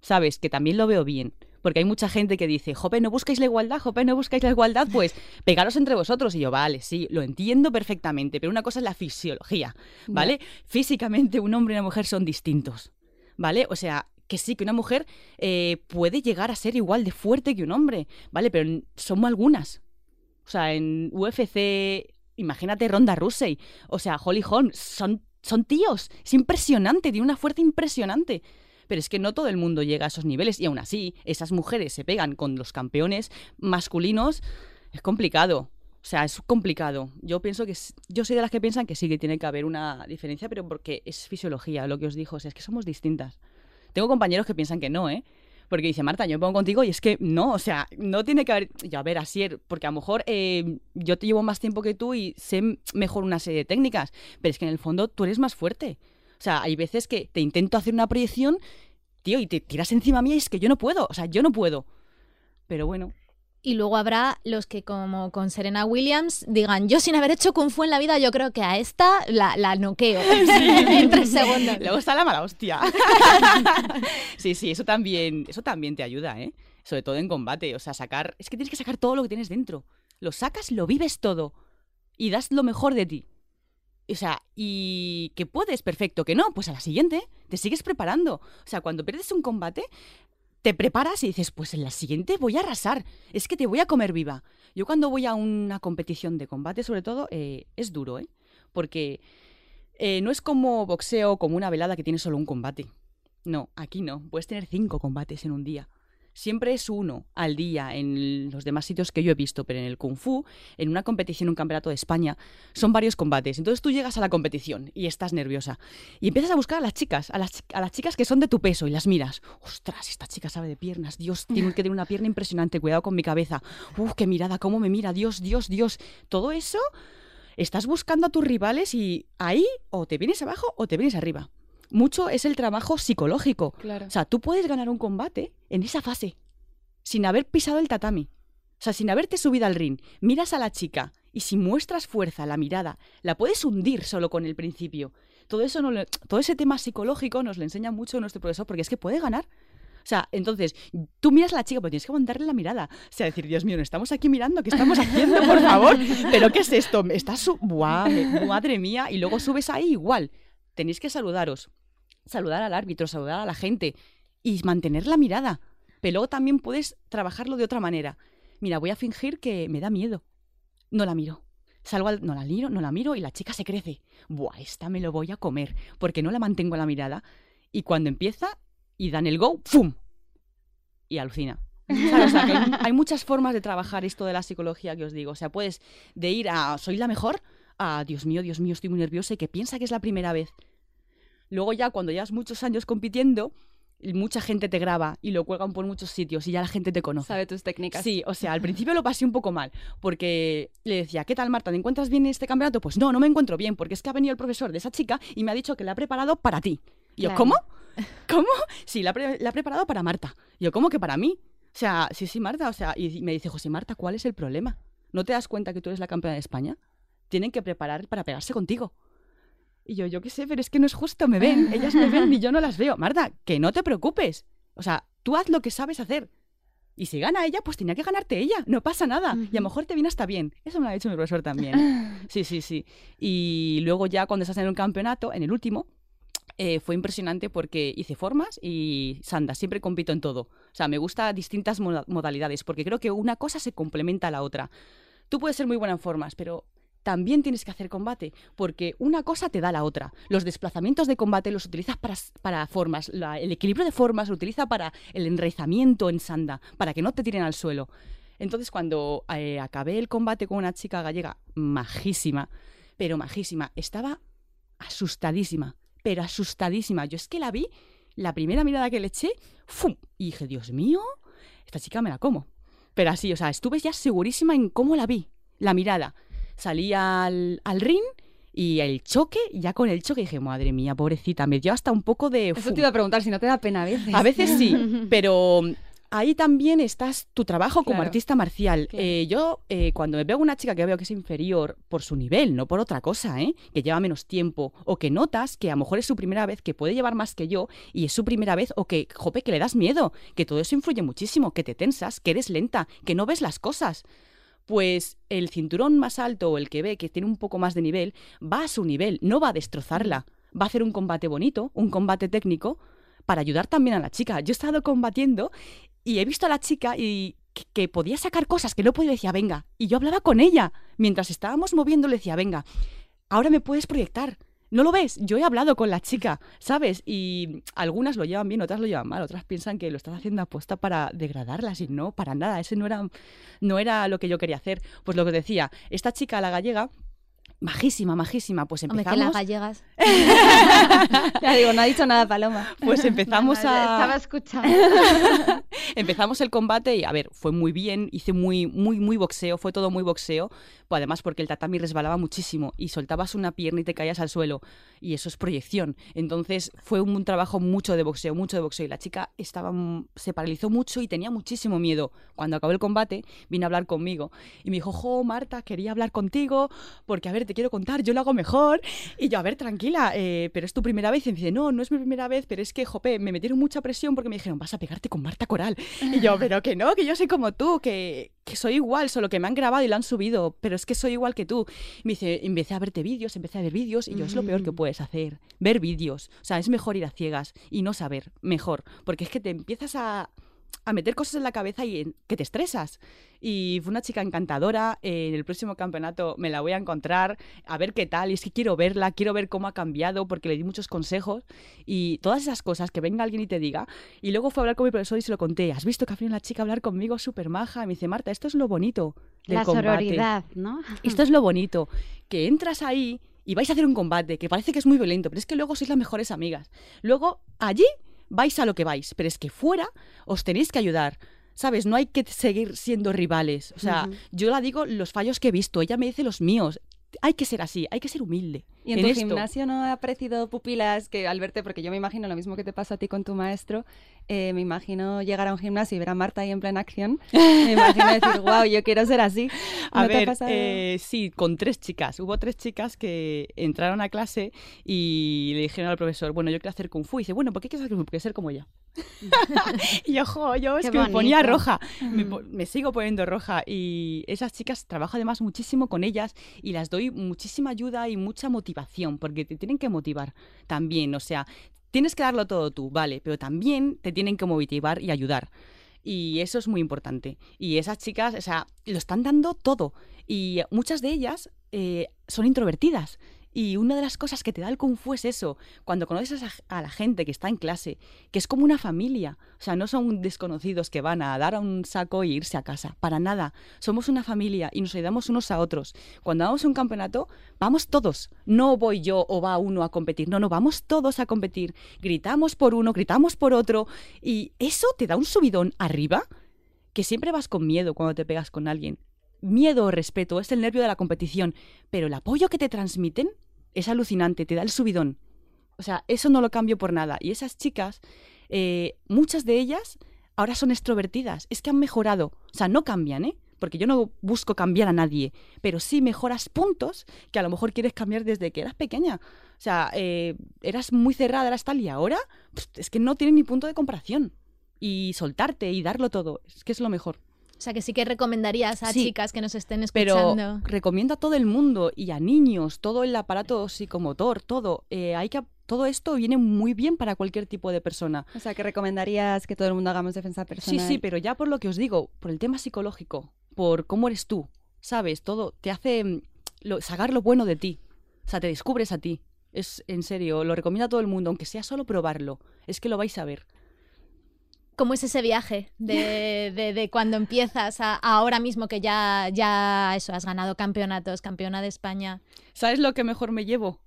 ¿Sabes? Que también lo veo bien. Porque hay mucha gente que dice, jope, ¿no buscáis la igualdad? Jope, ¿no buscáis la igualdad? Pues pegaros entre vosotros. Y yo, vale, sí, lo entiendo perfectamente, pero una cosa es la fisiología, ¿vale? Físicamente un hombre y una mujer son distintos, ¿vale? O sea, que sí, que una mujer eh, puede llegar a ser igual de fuerte que un hombre, ¿vale? Pero somos algunas, o sea, en UFC, imagínate Ronda Rousey, o sea, Holly Holm, son, son tíos. Es impresionante, tiene una fuerza impresionante. Pero es que no todo el mundo llega a esos niveles y aún así, esas mujeres se pegan con los campeones masculinos. Es complicado. O sea, es complicado. Yo pienso que yo soy de las que piensan que sí que tiene que haber una diferencia, pero porque es fisiología, lo que os digo, o sea, es que somos distintas. Tengo compañeros que piensan que no, ¿eh? Porque dice, Marta, yo me pongo contigo y es que no, o sea, no tiene que haber. Yo, a ver, así, porque a lo mejor eh, yo te llevo más tiempo que tú y sé mejor una serie de técnicas, pero es que en el fondo tú eres más fuerte. O sea, hay veces que te intento hacer una proyección, tío, y te tiras encima mía y es que yo no puedo, o sea, yo no puedo. Pero bueno. Y luego habrá los que, como con Serena Williams, digan, yo sin haber hecho Kung Fu en la vida, yo creo que a esta la, la noqueo en tres segundos. Luego está la mala hostia. sí, sí, eso también, eso también te ayuda, ¿eh? Sobre todo en combate. O sea, sacar. Es que tienes que sacar todo lo que tienes dentro. Lo sacas, lo vives todo. Y das lo mejor de ti. O sea, y que puedes, perfecto, que no, pues a la siguiente te sigues preparando. O sea, cuando pierdes un combate, te preparas y dices, pues en la siguiente voy a arrasar, es que te voy a comer viva. Yo cuando voy a una competición de combate, sobre todo, eh, es duro, ¿eh? Porque eh, no es como boxeo, como una velada que tiene solo un combate. No, aquí no, puedes tener cinco combates en un día. Siempre es uno al día en los demás sitios que yo he visto, pero en el Kung Fu, en una competición, un campeonato de España, son varios combates. Entonces tú llegas a la competición y estás nerviosa. Y empiezas a buscar a las chicas, a las, chicas que son de tu peso y las miras. Ostras, esta chica sabe de piernas. Dios, tiene que tener una pierna impresionante. Cuidado con mi cabeza. Uf, qué mirada, cómo me mira. Dios, Dios, Dios. Todo eso, estás buscando a tus rivales y ahí o te vienes abajo o te vienes arriba mucho es el trabajo psicológico. O sea, tú puedes ganar un combate en esa fase, sin haber pisado el tatami. O sea, sin haberte subido al ring, miras a la chica y si muestras fuerza, la mirada, la puedes hundir solo con el principio. Todo eso no todo ese tema psicológico nos lo enseña mucho nuestro profesor porque es que puede ganar. O sea, entonces, tú miras a la chica, pero tienes que aguantarle la mirada. O sea, decir, Dios mío, no estamos aquí mirando, ¿qué estamos haciendo, por favor? ¿Pero qué es esto? Estás su... Buah, madre mía. Y luego subes ahí igual. Tenéis que saludaros saludar al árbitro, saludar a la gente y mantener la mirada. Pero luego también puedes trabajarlo de otra manera. Mira, voy a fingir que me da miedo. No la miro. Salgo al, no la miro, no la miro y la chica se crece. Buah, esta me lo voy a comer porque no la mantengo la mirada. Y cuando empieza y dan el go, ¡fum! Y alucina. hay, hay, muchas formas de trabajar esto de la psicología que os digo. O sea, puedes de ir a soy la mejor a Dios mío, Dios mío, estoy muy nerviosa y que piensa que es la primera vez. Luego ya cuando llevas muchos años compitiendo, mucha gente te graba y lo cuelgan por muchos sitios y ya la gente te conoce. Sabe tus técnicas. Sí, o sea, al principio lo pasé un poco mal, porque le decía, ¿qué tal Marta? ¿Te encuentras bien en este campeonato? Pues no, no me encuentro bien, porque es que ha venido el profesor de esa chica y me ha dicho que la ha preparado para ti. Y yo, ¿cómo? ¿Cómo? Sí, la, ha preparado para Marta. Y yo, ¿cómo que para mí? O sea, sí, sí, Marta, o sea, y me dice, José Marta, ¿cuál es el problema? ¿No te das cuenta que tú eres la campeona de España? Tienen que preparar para pegarse contigo. Y yo, yo qué sé, pero es que no es justo, me ven, ellas me ven y yo no las veo. Marta, que no te preocupes. O sea, tú haz lo que sabes hacer. Y si gana ella, pues tenía que ganarte ella, no pasa nada. Y a lo mejor te viene hasta bien. Eso me lo ha dicho mi profesor también. Sí, sí, sí. Y luego ya cuando estás en un campeonato, en el último, eh, fue impresionante porque hice formas y sanda, siempre compito en todo. O sea, me gusta distintas modalidades porque creo que una cosa se complementa a la otra. Tú puedes ser muy buena en formas, pero también tienes que hacer combate, porque una cosa te da la otra. Los desplazamientos de combate los utilizas para, formas, el equilibrio de formas lo utiliza para el enraizamiento en sanda, para que no te tiren al suelo. Entonces, cuando eh, acabé el combate con una chica gallega majísima, pero majísima, estaba asustadísima, pero asustadísima. Yo es que la vi, la primera mirada que le eché, ¡fum! Y dije, Dios mío, esta chica me la como. Pero así, o sea, estuve ya segurísima en cómo la vi, la mirada salí al, al ring y el choque, ya con el choque dije, madre mía, pobrecita, me dio hasta un poco de... Eso te iba a preguntar, si no te da pena a veces. A veces sí, pero ahí también estás tu trabajo como artista marcial. Eh, yo, eh, cuando me veo una chica que veo que es inferior por su nivel, no por otra cosa, ¿eh? que lleva menos tiempo, o que notas que a lo mejor es su primera vez, que puede llevar más que yo, y es su primera vez, o que, jope, que le das miedo, que todo eso influye muchísimo, que te tensas, que eres lenta, que no ves las cosas pues el cinturón más alto o el que ve que tiene un poco más de nivel va a su nivel, no va a destrozarla. Va a hacer un combate bonito, un combate técnico, para ayudar también a la chica. Yo he estado combatiendo y he visto a la chica y que, podía sacar cosas que no podía, decía, venga. Y yo hablaba con ella. Mientras estábamos moviendo, le decía, venga, ahora me puedes proyectar. ¿No lo ves? Yo he hablado con la chica, ¿sabes? Y algunas lo llevan bien, otras lo llevan mal, otras piensan que lo estás haciendo apuesta para degradarlas y no, para nada, ese no era, no era lo que yo quería hacer. Pues lo que decía, esta chica, la gallega, majísima, majísima. Pues Hombre, empezamos. que las gallegas. Ya digo, no ha dicho nada Paloma. Pues empezamos No, no, Estaba a. escuchando. empezamos el combate y, a ver, fue muy bien. Hice muy, muy, muy boxeo. Fue todo muy boxeo. Pues además, porque el tatami resbalaba muchísimo y soltabas una pierna y te caías al suelo. Y eso es proyección. Entonces, fue un, trabajo mucho de boxeo, mucho de boxeo. Y la chica estaba, se paralizó mucho y tenía muchísimo miedo. Cuando acabó el combate, vino a hablar conmigo y me dijo, Jo, Marta, quería hablar contigo porque, a ver, te quiero contar, yo lo hago mejor. Y yo, a ver, tranquila, eh, pero es tu primera vez. Y me dice, no, no es mi primera vez, pero es que, jope, me metieron mucha presión porque me dijeron, vas a pegarte con Marta Coral. Y yo, pero que no, que yo soy como tú, que, que soy igual, solo que me han grabado y lo han subido, pero es que soy igual que tú. Y me dice, empecé a verte vídeos, empecé a ver vídeos y yo, es lo peor que puedes hacer, ver vídeos. O sea, es mejor ir a ciegas y no saber, mejor, porque es que te empiezas a a meter cosas en la cabeza y en- que te estresas. Y fue una chica encantadora. eh, en el próximo campeonato me la voy a encontrar, a ver qué tal. Y es que quiero verla, quiero ver cómo ha cambiado, porque le di muchos consejos. Y todas esas cosas, que venga alguien y te diga. Y luego fue a hablar con mi profesor y se lo conté. ¿Has visto que ha venido una chica a hablar conmigo súper maja? Y me dice, Marta, esto es lo bonito del La combate. sororidad, ¿no? Esto es lo bonito, que entras ahí y vais a hacer un combate, que parece que es muy violento, pero es que luego sois las mejores amigas. Luego, allí vais a lo que vais, pero es que fuera os tenéis que ayudar. ¿Sabes? No hay que seguir siendo rivales. O sea, yo la digo los fallos que he visto, ella me dice los míos. Hay que ser así, hay que ser humilde. ¿Y en, tu esto. gimnasio no ha aparecido pupilas que al verte, porque yo me imagino lo mismo que te pasó a ti con tu maestro, eh, me imagino llegar a un gimnasio y ver a Marta ahí en plena acción, me imagino decir, wow, yo quiero ser así. ¿No A te ha ver, pasado? eh, sí, con tres chicas. Hubo tres chicas que entraron a clase y le dijeron al profesor, bueno, yo quiero hacer kung fu. Y dice, bueno, ¿por qué quieres hacer kung fu? Porque ser como ella. y yo, jo, yo es Qué que me ponía bonito. roja. Me, me sigo poniendo roja. Y esas chicas trabajo además muchísimo con ellas y las doy muchísima ayuda y mucha motivación, porque te tienen que motivar también. O sea, tienes que darlo todo tú, vale, pero también te tienen que motivar y ayudar. Y eso es muy importante. Y esas chicas, o sea, lo están dando todo. Y muchas de ellas eh, son introvertidas. Y una de las cosas que te da el Kung Fu es eso, cuando conoces a, la gente que está en clase, que es como una familia. O sea, no son desconocidos que van a dar a un saco e irse a casa. Para nada. Somos una familia y nos ayudamos unos a otros. Cuando vamos a un campeonato, vamos todos. No voy yo o va uno a competir. No, no, vamos todos a competir. Gritamos por uno, gritamos por otro. Y eso te da un subidón arriba que siempre vas con miedo cuando te pegas con alguien. Miedo o respeto es el nervio de la competición, pero el apoyo que te transmiten es alucinante, te da el subidón. O sea, eso no lo cambio por nada. Y esas chicas, eh, muchas de ellas ahora son extrovertidas, es que han mejorado. O sea, no cambian, ¿eh? Porque yo no busco cambiar a nadie, pero sí mejoras puntos que a lo mejor quieres cambiar desde que eras pequeña. O sea, eh, eras muy cerrada, eras tal, y ahora es que no tiene ni punto de comparación. Y soltarte y darlo todo, es que es lo mejor. O sea, que sí que recomendarías a Sí. chicas que nos estén Pero escuchando. recomiendo a todo el mundo y a niños, todo el aparato psicomotor, todo. eh, hay que, todo esto viene muy bien para cualquier tipo de persona. O sea, que recomendarías que todo el mundo hagamos defensa Sí, personal. sí, pero ya por lo que os digo, por el tema psicológico, por cómo eres tú, ¿sabes? Todo te hace mm, lo- sacar lo bueno de ti. O sea, te descubres a ti. Es en serio, lo recomiendo a todo el mundo, aunque sea solo probarlo. Es que lo vais a ver. ¿Cómo es ese viaje de, de- de cuando empiezas a, a ahora mismo que ya, ya eso, has ganado campeonatos, campeona de España? ¿Sabes lo que mejor me llevo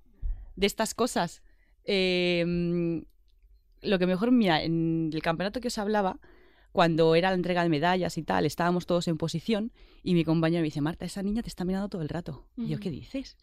de estas cosas? Eh, mm, lo que mejor, mira, en el campeonato que os hablaba, cuando era la entrega de medallas y tal, estábamos todos en posición y mi compañero me dice, Marta, esa niña te está mirando todo el rato. Y yo, ¿qué dices?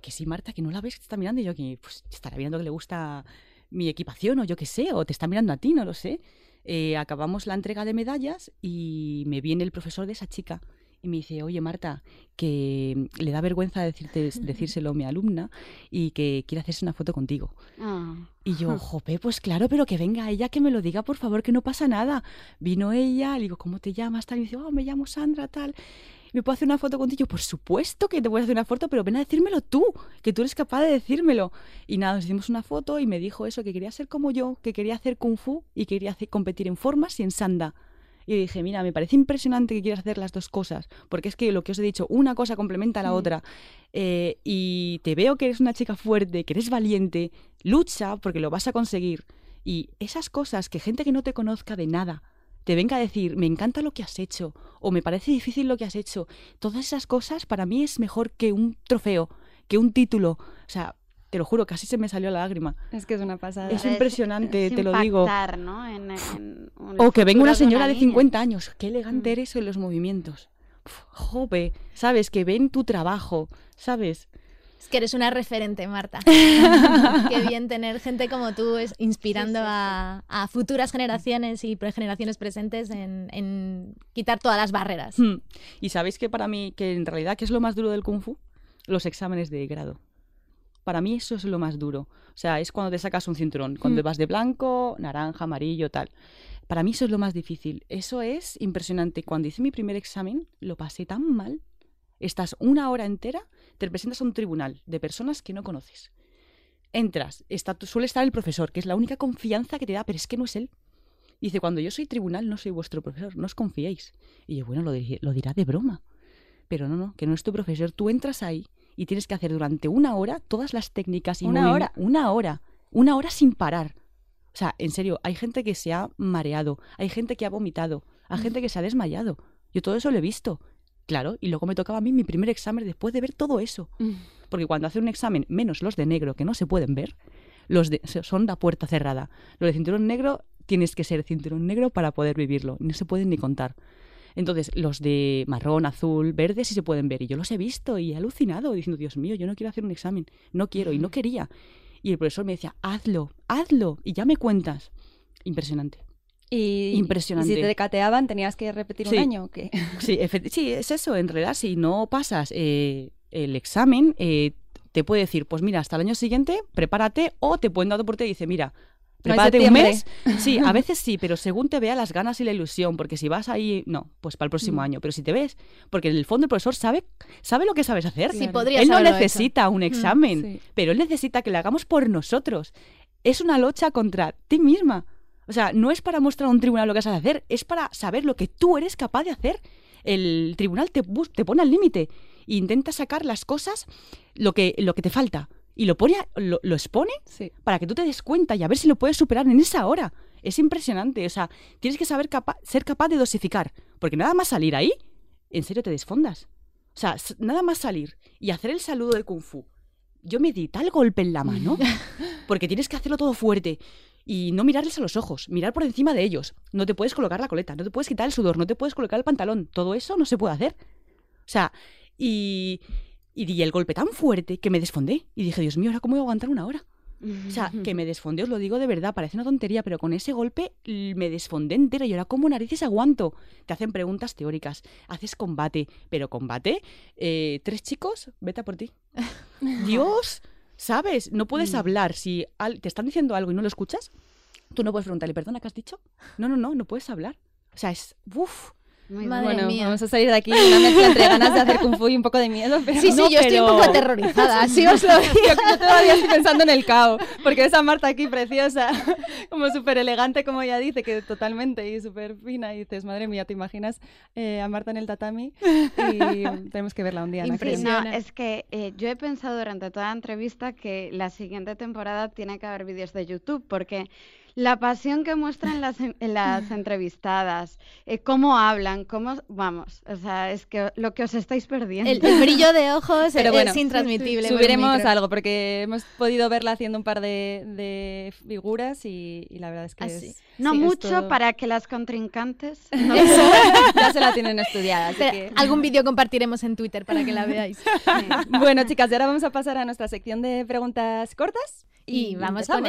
Que sí, Marta, que no la ves que te está mirando. Y yo, que pues estará viendo que le gusta mi equipación o yo qué sé, o te está mirando a ti, no lo sé. Eh, acabamos la entrega de medallas y me viene el profesor de esa chica y me dice, oye Marta, que le da vergüenza decirte, decírselo a mi alumna y que quiere hacerse una foto contigo. Ah. Y yo, jope, pues claro, pero que venga ella, que me lo diga, por favor, que no pasa nada. Vino ella, le digo, ¿cómo te llamas? Tal, y dice, oh, me llamo Sandra, tal. ¿Me puedo hacer una foto contigo? Yo, por supuesto que te a hacer una foto, pero ven a decírmelo tú, que tú eres capaz de decírmelo. Y nada, nos hicimos una foto y me dijo eso, que quería ser como yo, que quería hacer kung fu y quería hacer- competir en formas y en sanda. Y dije, mira, me parece impresionante que quieras hacer las dos cosas, porque es que lo que os he dicho, una cosa complementa a la otra. Eh, y te veo que eres una chica fuerte, que eres valiente, lucha porque lo vas a conseguir. Y esas cosas que gente que no te conozca de nada te venga a decir, me encanta lo que has hecho, o me parece difícil lo que has hecho, todas esas cosas para mí es mejor que un trofeo, que un título, o sea, te lo juro, casi se me salió la lágrima. Es que es una pasada. Es impresionante, es te lo digo. impactar, ¿no? En- en un O que venga una de señora de niña. 50 años, qué elegante Mm. eres en los movimientos. Uf, Jope, ¿sabes? Que ven tu trabajo, ¿sabes? Es que eres una referente, Marta. Qué bien tener gente como tú es, inspirando Sí, sí, sí. A, a futuras generaciones y generaciones presentes en, en quitar todas las barreras. Hmm. Y sabéis que para mí, que en realidad, ¿qué es lo más duro del Kung Fu? Los exámenes de grado. Para mí eso es lo más duro. O sea, es cuando te sacas un cinturón, cuando Hmm. vas de blanco, naranja, amarillo, tal. Para mí eso es lo más difícil. Eso es impresionante. Cuando hice mi primer examen, lo pasé tan mal. Estás una hora entera, te presentas a un tribunal de personas que no conoces. Entras, está, suele estar el profesor, que es la única confianza que te da, pero es que no es él. Dice, cuando yo soy tribunal no soy vuestro profesor, no os confiéis. Y yo, bueno, lo, di- lo dirá de broma. Pero no, no, que no es tu profesor. Tú entras ahí y tienes que hacer durante una hora todas las técnicas y ¿Una hora? Una hora. Una hora sin parar. O sea, en serio, hay gente que se ha mareado, hay gente que ha vomitado, hay gente que se ha desmayado. Yo todo eso lo he visto. Claro, y luego me tocaba a mí mi primer examen después de ver todo eso. Porque cuando hacen un examen, menos los de negro, que no se pueden ver, los de, son la puerta cerrada. Los de cinturón negro, tienes que ser cinturón negro para poder vivirlo. No se pueden ni contar. Entonces, los de marrón, azul, verde sí se pueden ver. Y yo los he visto y he alucinado, diciendo, Dios mío, yo no quiero hacer un examen. No quiero y no quería. Y el profesor me decía, hazlo, hazlo, y ya me cuentas. Impresionante. Y, Impresionante. y si te decateaban, ¿tenías que repetir Sí. un año o qué? Sí, es eso. En realidad, si no pasas eh, el examen, eh, te puede decir, pues mira, hasta el año siguiente, prepárate, o te pueden dar por te y dice, mira, No prepárate un mes. Sí, a veces sí, pero según te vea las ganas y la ilusión, porque si vas ahí, no, pues para el próximo Mm. año. Pero si te ves, porque en el fondo el profesor sabe, sabe lo que sabes hacer. Sí, Él no hecho. necesita un examen, sí. pero él necesita que lo hagamos por nosotros. Es una lucha contra ti misma. O sea, no es para mostrar a un tribunal lo que sabes hacer, es para saber lo que tú eres capaz de hacer. El tribunal te, te pone al límite e intenta sacar las cosas, lo que, lo que te falta. Y lo, pone, a- lo, lo expone Sí. para que tú te des cuenta y a ver si lo puedes superar en esa hora. Es impresionante. O sea, tienes que saber capa- ser capaz de dosificar. Porque nada más salir ahí, en serio te desfondas. O sea, nada más salir y hacer el saludo del kung fu. Yo me di tal golpe en la mano, porque tienes que hacerlo todo fuerte y no mirarles a los ojos, mirar por encima de ellos. No te puedes colocar la coleta, no te puedes quitar el sudor, no te puedes colocar el pantalón. Todo eso no se puede hacer. O sea, y, y di el golpe tan fuerte que me desfondé. Y dije, Dios mío, ¿ahora cómo voy a aguantar una hora? O sea, que me desfondé, os lo digo de verdad, parece una tontería, pero con ese golpe me desfondé entera y ahora como narices aguanto. Te hacen preguntas teóricas, haces combate, pero combate, eh, tres chicos, vete a por ti. Dios, ¿sabes? No puedes hablar. Si al- te están diciendo algo y no lo escuchas, tú no puedes preguntarle, perdona, ¿qué has dicho? No, no, no, no puedes hablar. O sea, es... Uf, Muy Madre bueno, mía. vamos a salir de aquí una mezcla entre ganas de hacer kung fu y un poco de miedo, pero Sí, sí, no, yo estoy un poco aterrorizada, así os lo digo. Yo, yo todavía estoy pensando en el caos, porque ves a Marta aquí preciosa, como súper elegante, como ella dice, que totalmente, y súper fina, y dices, madre mía, ¿te imaginas eh, a Marta en el tatami? Y tenemos que verla un día. Sí, no, Impresiona. es que eh, yo he pensado durante toda la entrevista que la siguiente temporada tiene que haber vídeos de YouTube, porque la pasión que muestran las, en- las entrevistadas, eh, cómo hablan, cómo, vamos, o sea, es que lo que os estáis perdiendo. El, el brillo de ojos Pero es bueno, intransmitible. por un Subiremos algo, porque hemos podido verla haciendo un par de, de figuras y, y la verdad es que Así. es- no sí, mucho para que las contrincantes no ya se la tienen estudiada. así Pero que- Algún vídeo compartiremos en Twitter para que la veáis. Bueno, chicas, y ahora vamos a pasar a nuestra sección de preguntas cortas. Y vamos con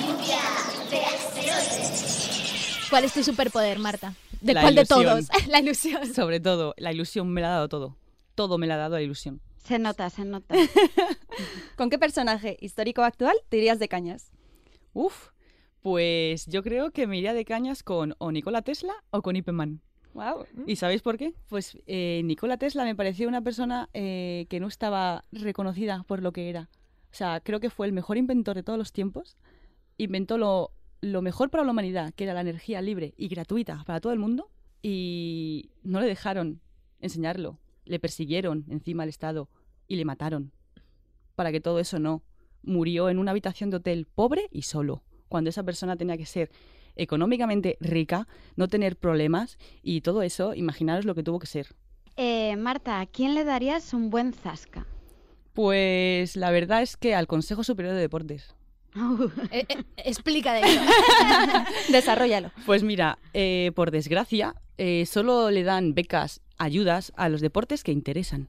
empezamos. ello. ¿Cuál es tu superpoder, Marta? ¿De La cuál de todos? la ilusión. sobre todo, la ilusión me la ha dado todo. Todo me la ha dado la ilusión. Se nota, se nota. ¿Con qué personaje histórico actual te irías de cañas? Uf, pues yo creo que me iría de cañas con o Nikola Tesla o con Ip Man. Wow. ¿Y sabéis por qué? Pues eh, Nikola Tesla me pareció una persona eh, que no estaba reconocida por lo que era. O sea, creo que fue el mejor inventor de todos los tiempos. Inventó lo, lo mejor para la humanidad, que era la energía libre y gratuita para todo el mundo. Y no le dejaron enseñarlo. Le persiguieron encima al Estado y le mataron. Para que todo eso no. Murió en una habitación de hotel pobre y solo. Cuando esa persona tenía que ser económicamente rica, no tener problemas y todo eso, imaginaros lo que tuvo que ser. Eh, Marta, ¿a quién le darías un buen zasca? Pues la verdad es que al Consejo Superior de Deportes. Eh, eh, explica de. Desarrollalo. Pues mira, eh, por desgracia, eh, solo le dan becas, ayudas a los deportes que interesan.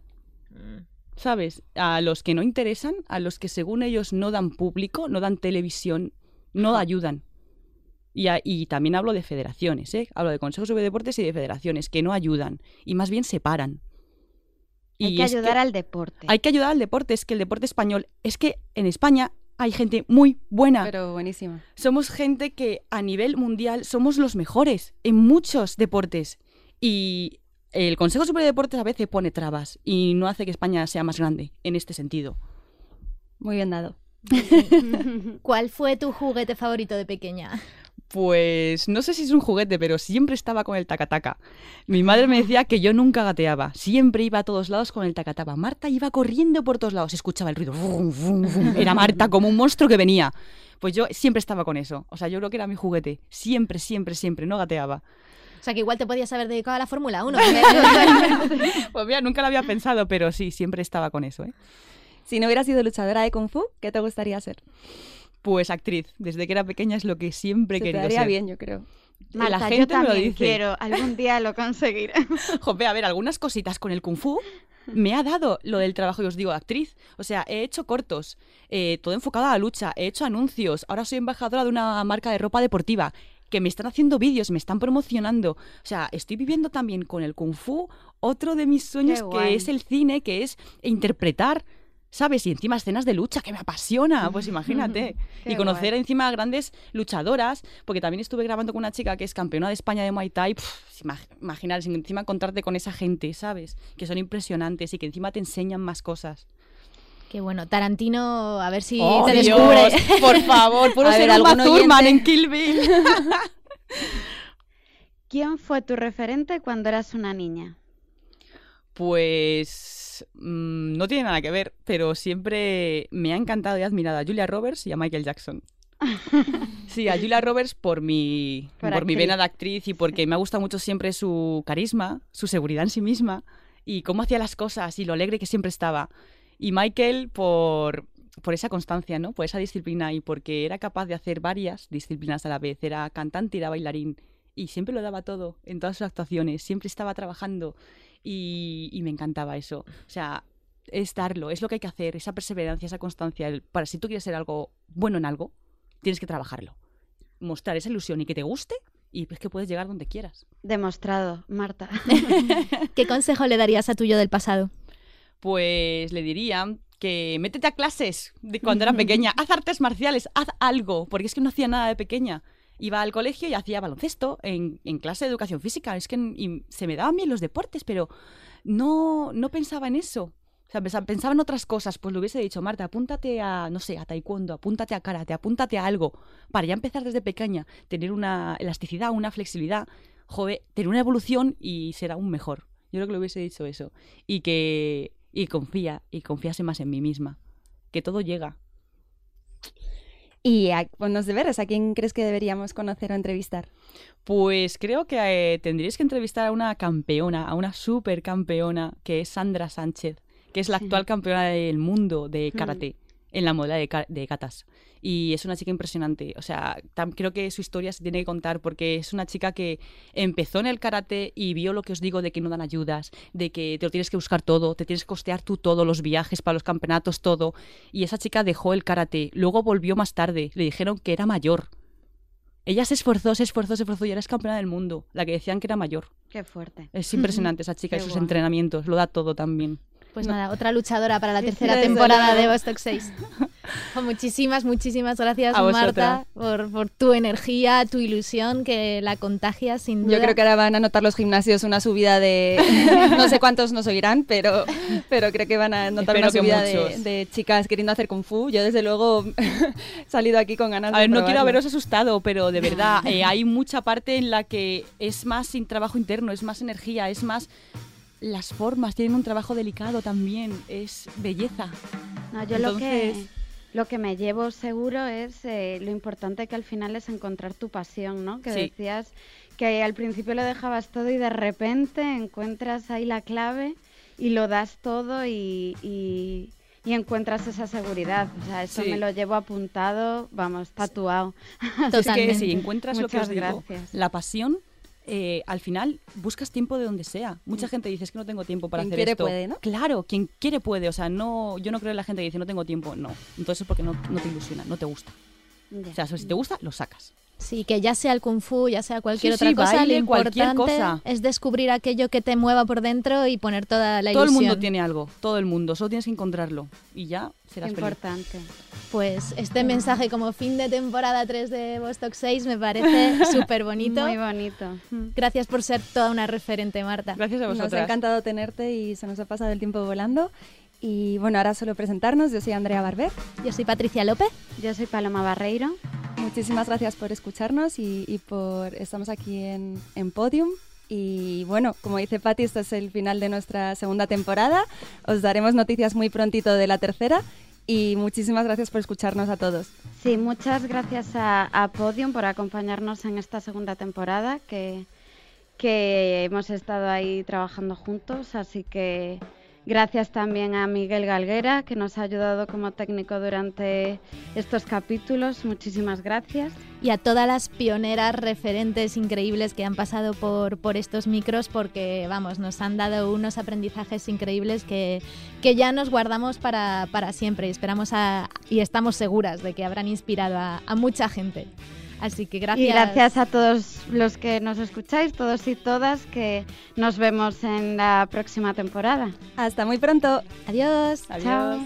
¿Sabes? A los que no interesan, a los que según ellos no dan público, no dan televisión, no ayudan. Y, a- y también hablo de federaciones, ¿eh? Hablo de consejos sobre deportes y de federaciones que no ayudan y más bien separan. Hay Y que es ayudar al deporte. hay que ayudar al deporte, es que el deporte español, es que en España hay gente muy buena. Pero buenísimo. Somos gente que a nivel mundial somos los mejores en muchos deportes. Y el Consejo Superior de Deportes a veces pone trabas y no hace que España sea más grande en este sentido. Muy bien dado. ¿Cuál fue tu juguete favorito de pequeña? Pues no sé si es un juguete, pero siempre estaba con el tacataca. Mi madre me decía que yo nunca gateaba, siempre iba a todos lados con el tacataca. Marta iba corriendo por todos lados, escuchaba el ruido. vum, vum, vum. Era Marta como un monstruo que venía. Pues yo siempre estaba con eso. O sea, yo creo que era mi juguete. Siempre, siempre, siempre. No gateaba. O sea, que igual te podías haber dedicado a la Fórmula 1. Pues mira, nunca lo había pensado, pero sí, siempre estaba con eso, ¿eh? Si no hubieras sido luchadora de Kung Fu, ¿qué te gustaría ser? Pues actriz, desde que era pequeña es lo que siempre he Se te querido daría ser. bien, yo creo. Marta, la yo gente me lo dice. quiero. Algún día lo conseguiré. Jope, a ver, algunas cositas con el kung fu me ha dado lo del trabajo, y os digo, actriz. O sea, he hecho cortos, eh, todo enfocado a la lucha, he hecho anuncios, ahora soy embajadora de una marca de ropa deportiva, que me están haciendo vídeos, me están promocionando. O sea, estoy viviendo también con el kung fu otro de mis sueños, que es el cine, que es interpretar. ¿Sabes? Y encima escenas de lucha, que me apasiona, pues imagínate. Y conocer guay. encima a grandes luchadoras, porque también estuve grabando con una chica que es campeona de España de Muay Thai. Pff, imaginar, encima encontrarte con esa gente, ¿sabes? Que son impresionantes y que encima te enseñan más cosas. Qué bueno, Tarantino, a ver si ¡Oh, te Dios! descubre. Por favor, puro A ver, ser Thurman en Kill Bill. ¿Quién fue tu referente cuando eras una niña? Pues mm, no tiene nada que ver, pero siempre me ha encantado y admirado a Julia Roberts y a Michael Jackson. Sí, a Julia Roberts por mi, Por por, mi vena de actriz y porque me ha gustado mucho siempre su carisma, su seguridad en sí misma y cómo hacía las cosas y lo alegre que siempre estaba. Y Michael por, por esa constancia, ¿no? Por esa disciplina y porque era capaz de hacer varias disciplinas a la vez. Era cantante y era bailarín y siempre lo daba todo en todas sus actuaciones, siempre estaba trabajando y, y me encantaba eso. O sea, es darlo, es lo que hay que hacer, esa perseverancia, esa constancia. el- para si tú quieres ser algo bueno en algo, tienes que trabajarlo. Mostrar esa ilusión y que te guste y es que puedes llegar donde quieras. Demostrado, Marta. ¿Qué consejo le darías a tu yo del pasado? Pues le diría que métete a clases de cuando era pequeña, haz artes marciales, haz algo, porque es que no hacía nada de pequeña. Iba al colegio y hacía baloncesto en, en clase de educación física. Es que se me daban bien los deportes, pero no, no pensaba en eso. O sea, pensa- pensaba en otras cosas. Pues le hubiese dicho, Marta, apúntate a, no sé, a taekwondo, apúntate a karate, apúntate a algo. Para ya empezar desde pequeña, tener una elasticidad, una flexibilidad, joder, tener una evolución y ser aún mejor. Yo creo que le hubiese dicho eso. Y que y confía, y confiase más en mí misma. Que todo llega. Y a, ponnos deberes, ¿a quién crees que deberíamos conocer o entrevistar? Pues creo que eh, tendríais que entrevistar a una campeona, a una super campeona, que es Sandra Sánchez, que es la actual campeona del mundo de karate en la modalidad de, de katas. Y es una chica impresionante. O sea, creo que su historia se tiene que contar porque es una chica que empezó en el karate y vio lo que os digo de que no dan ayudas, de que te lo tienes que buscar todo, te tienes que costear tú todo, los viajes para los campeonatos, todo. Y esa chica dejó el karate. Luego volvió más tarde. Le dijeron que era mayor. Ella se esforzó, se esforzó, se esforzó y ahora es campeona del mundo. La que decían que era mayor. Qué fuerte. Es impresionante esa chica y sus guay. entrenamientos. Lo da todo también. Pues nada, otra luchadora para la tercera temporada de Vostok 6. Pues muchísimas, muchísimas gracias, A Marta, por, por tu energía, tu ilusión, que la contagias sin duda. Yo creo que ahora van a notar los gimnasios una subida de... no sé cuántos nos oirán, pero, pero creo que van a notar Espero una subida de, de chicas queriendo hacer kung fu. Yo desde luego he salido aquí con ganas A de ver, no quiero haberos asustado, pero de verdad eh, hay mucha parte en la que es más sin trabajo interno, es más energía, es más las formas, tienen un trabajo delicado también, es belleza. No, yo lo que Entonces- lo que me llevo seguro es eh, lo importante que al final es encontrar tu pasión, ¿no? Que Sí. decías que al principio lo dejabas todo y de repente encuentras ahí la clave y lo das todo y, y, encuentras esa seguridad. O sea, eso me lo llevo apuntado, vamos, tatuado. Es que si encuentras lo que os digo, la pasión, eh, al final buscas tiempo de donde sea. Mucha mm. gente dice es que no tengo tiempo para quien hacer quiere esto. Puede, ¿no? Claro, quien quiere puede. O sea, no, yo no creo en la gente que dice no tengo tiempo. No. Entonces es porque no, no te ilusiona, no te gusta. O sea, si te gusta, lo sacas. Sí, que ya sea el kung fu, ya sea cualquier otra cosa, lo importante cosa. es descubrir aquello que te mueva por dentro y poner toda la ilusión. Todo el mundo tiene algo, todo el mundo, solo tienes que encontrarlo y ya serás Importante. Pues este mensaje como fin de temporada 3 de Vostok 6 me parece súper bonito. Muy bonito. Gracias por ser toda una referente, Marta. Gracias a vosotros. Nos ha encantado tenerte y se nos ha pasado el tiempo volando. Y bueno, ahora solo presentarnos. Yo soy Andrea Barber. Yo soy Patricia López. Yo soy Paloma Barreiro. Muchísimas gracias por escucharnos y, por estamos aquí en, en Podium. Y bueno, como dice Patti, este es el final de nuestra segunda temporada. Os daremos noticias muy prontito de la tercera. Y muchísimas gracias por escucharnos a todos. Sí, muchas gracias a, a Podium por acompañarnos en esta segunda temporada que, que hemos estado ahí trabajando juntos. Así que Gracias también a Miguel Galguera, que nos ha ayudado como técnico durante estos capítulos. Muchísimas gracias. Y a todas las pioneras referentes increíbles que han pasado por, por estos micros, porque vamos, nos han dado unos aprendizajes increíbles que, que ya nos guardamos para, para siempre y esperamos y estamos seguras de que habrán inspirado a, a mucha gente. Así que gracias. Y gracias a todos los que nos escucháis, todos y todas, que nos vemos en la próxima temporada. Hasta muy pronto. Adiós. Adiós.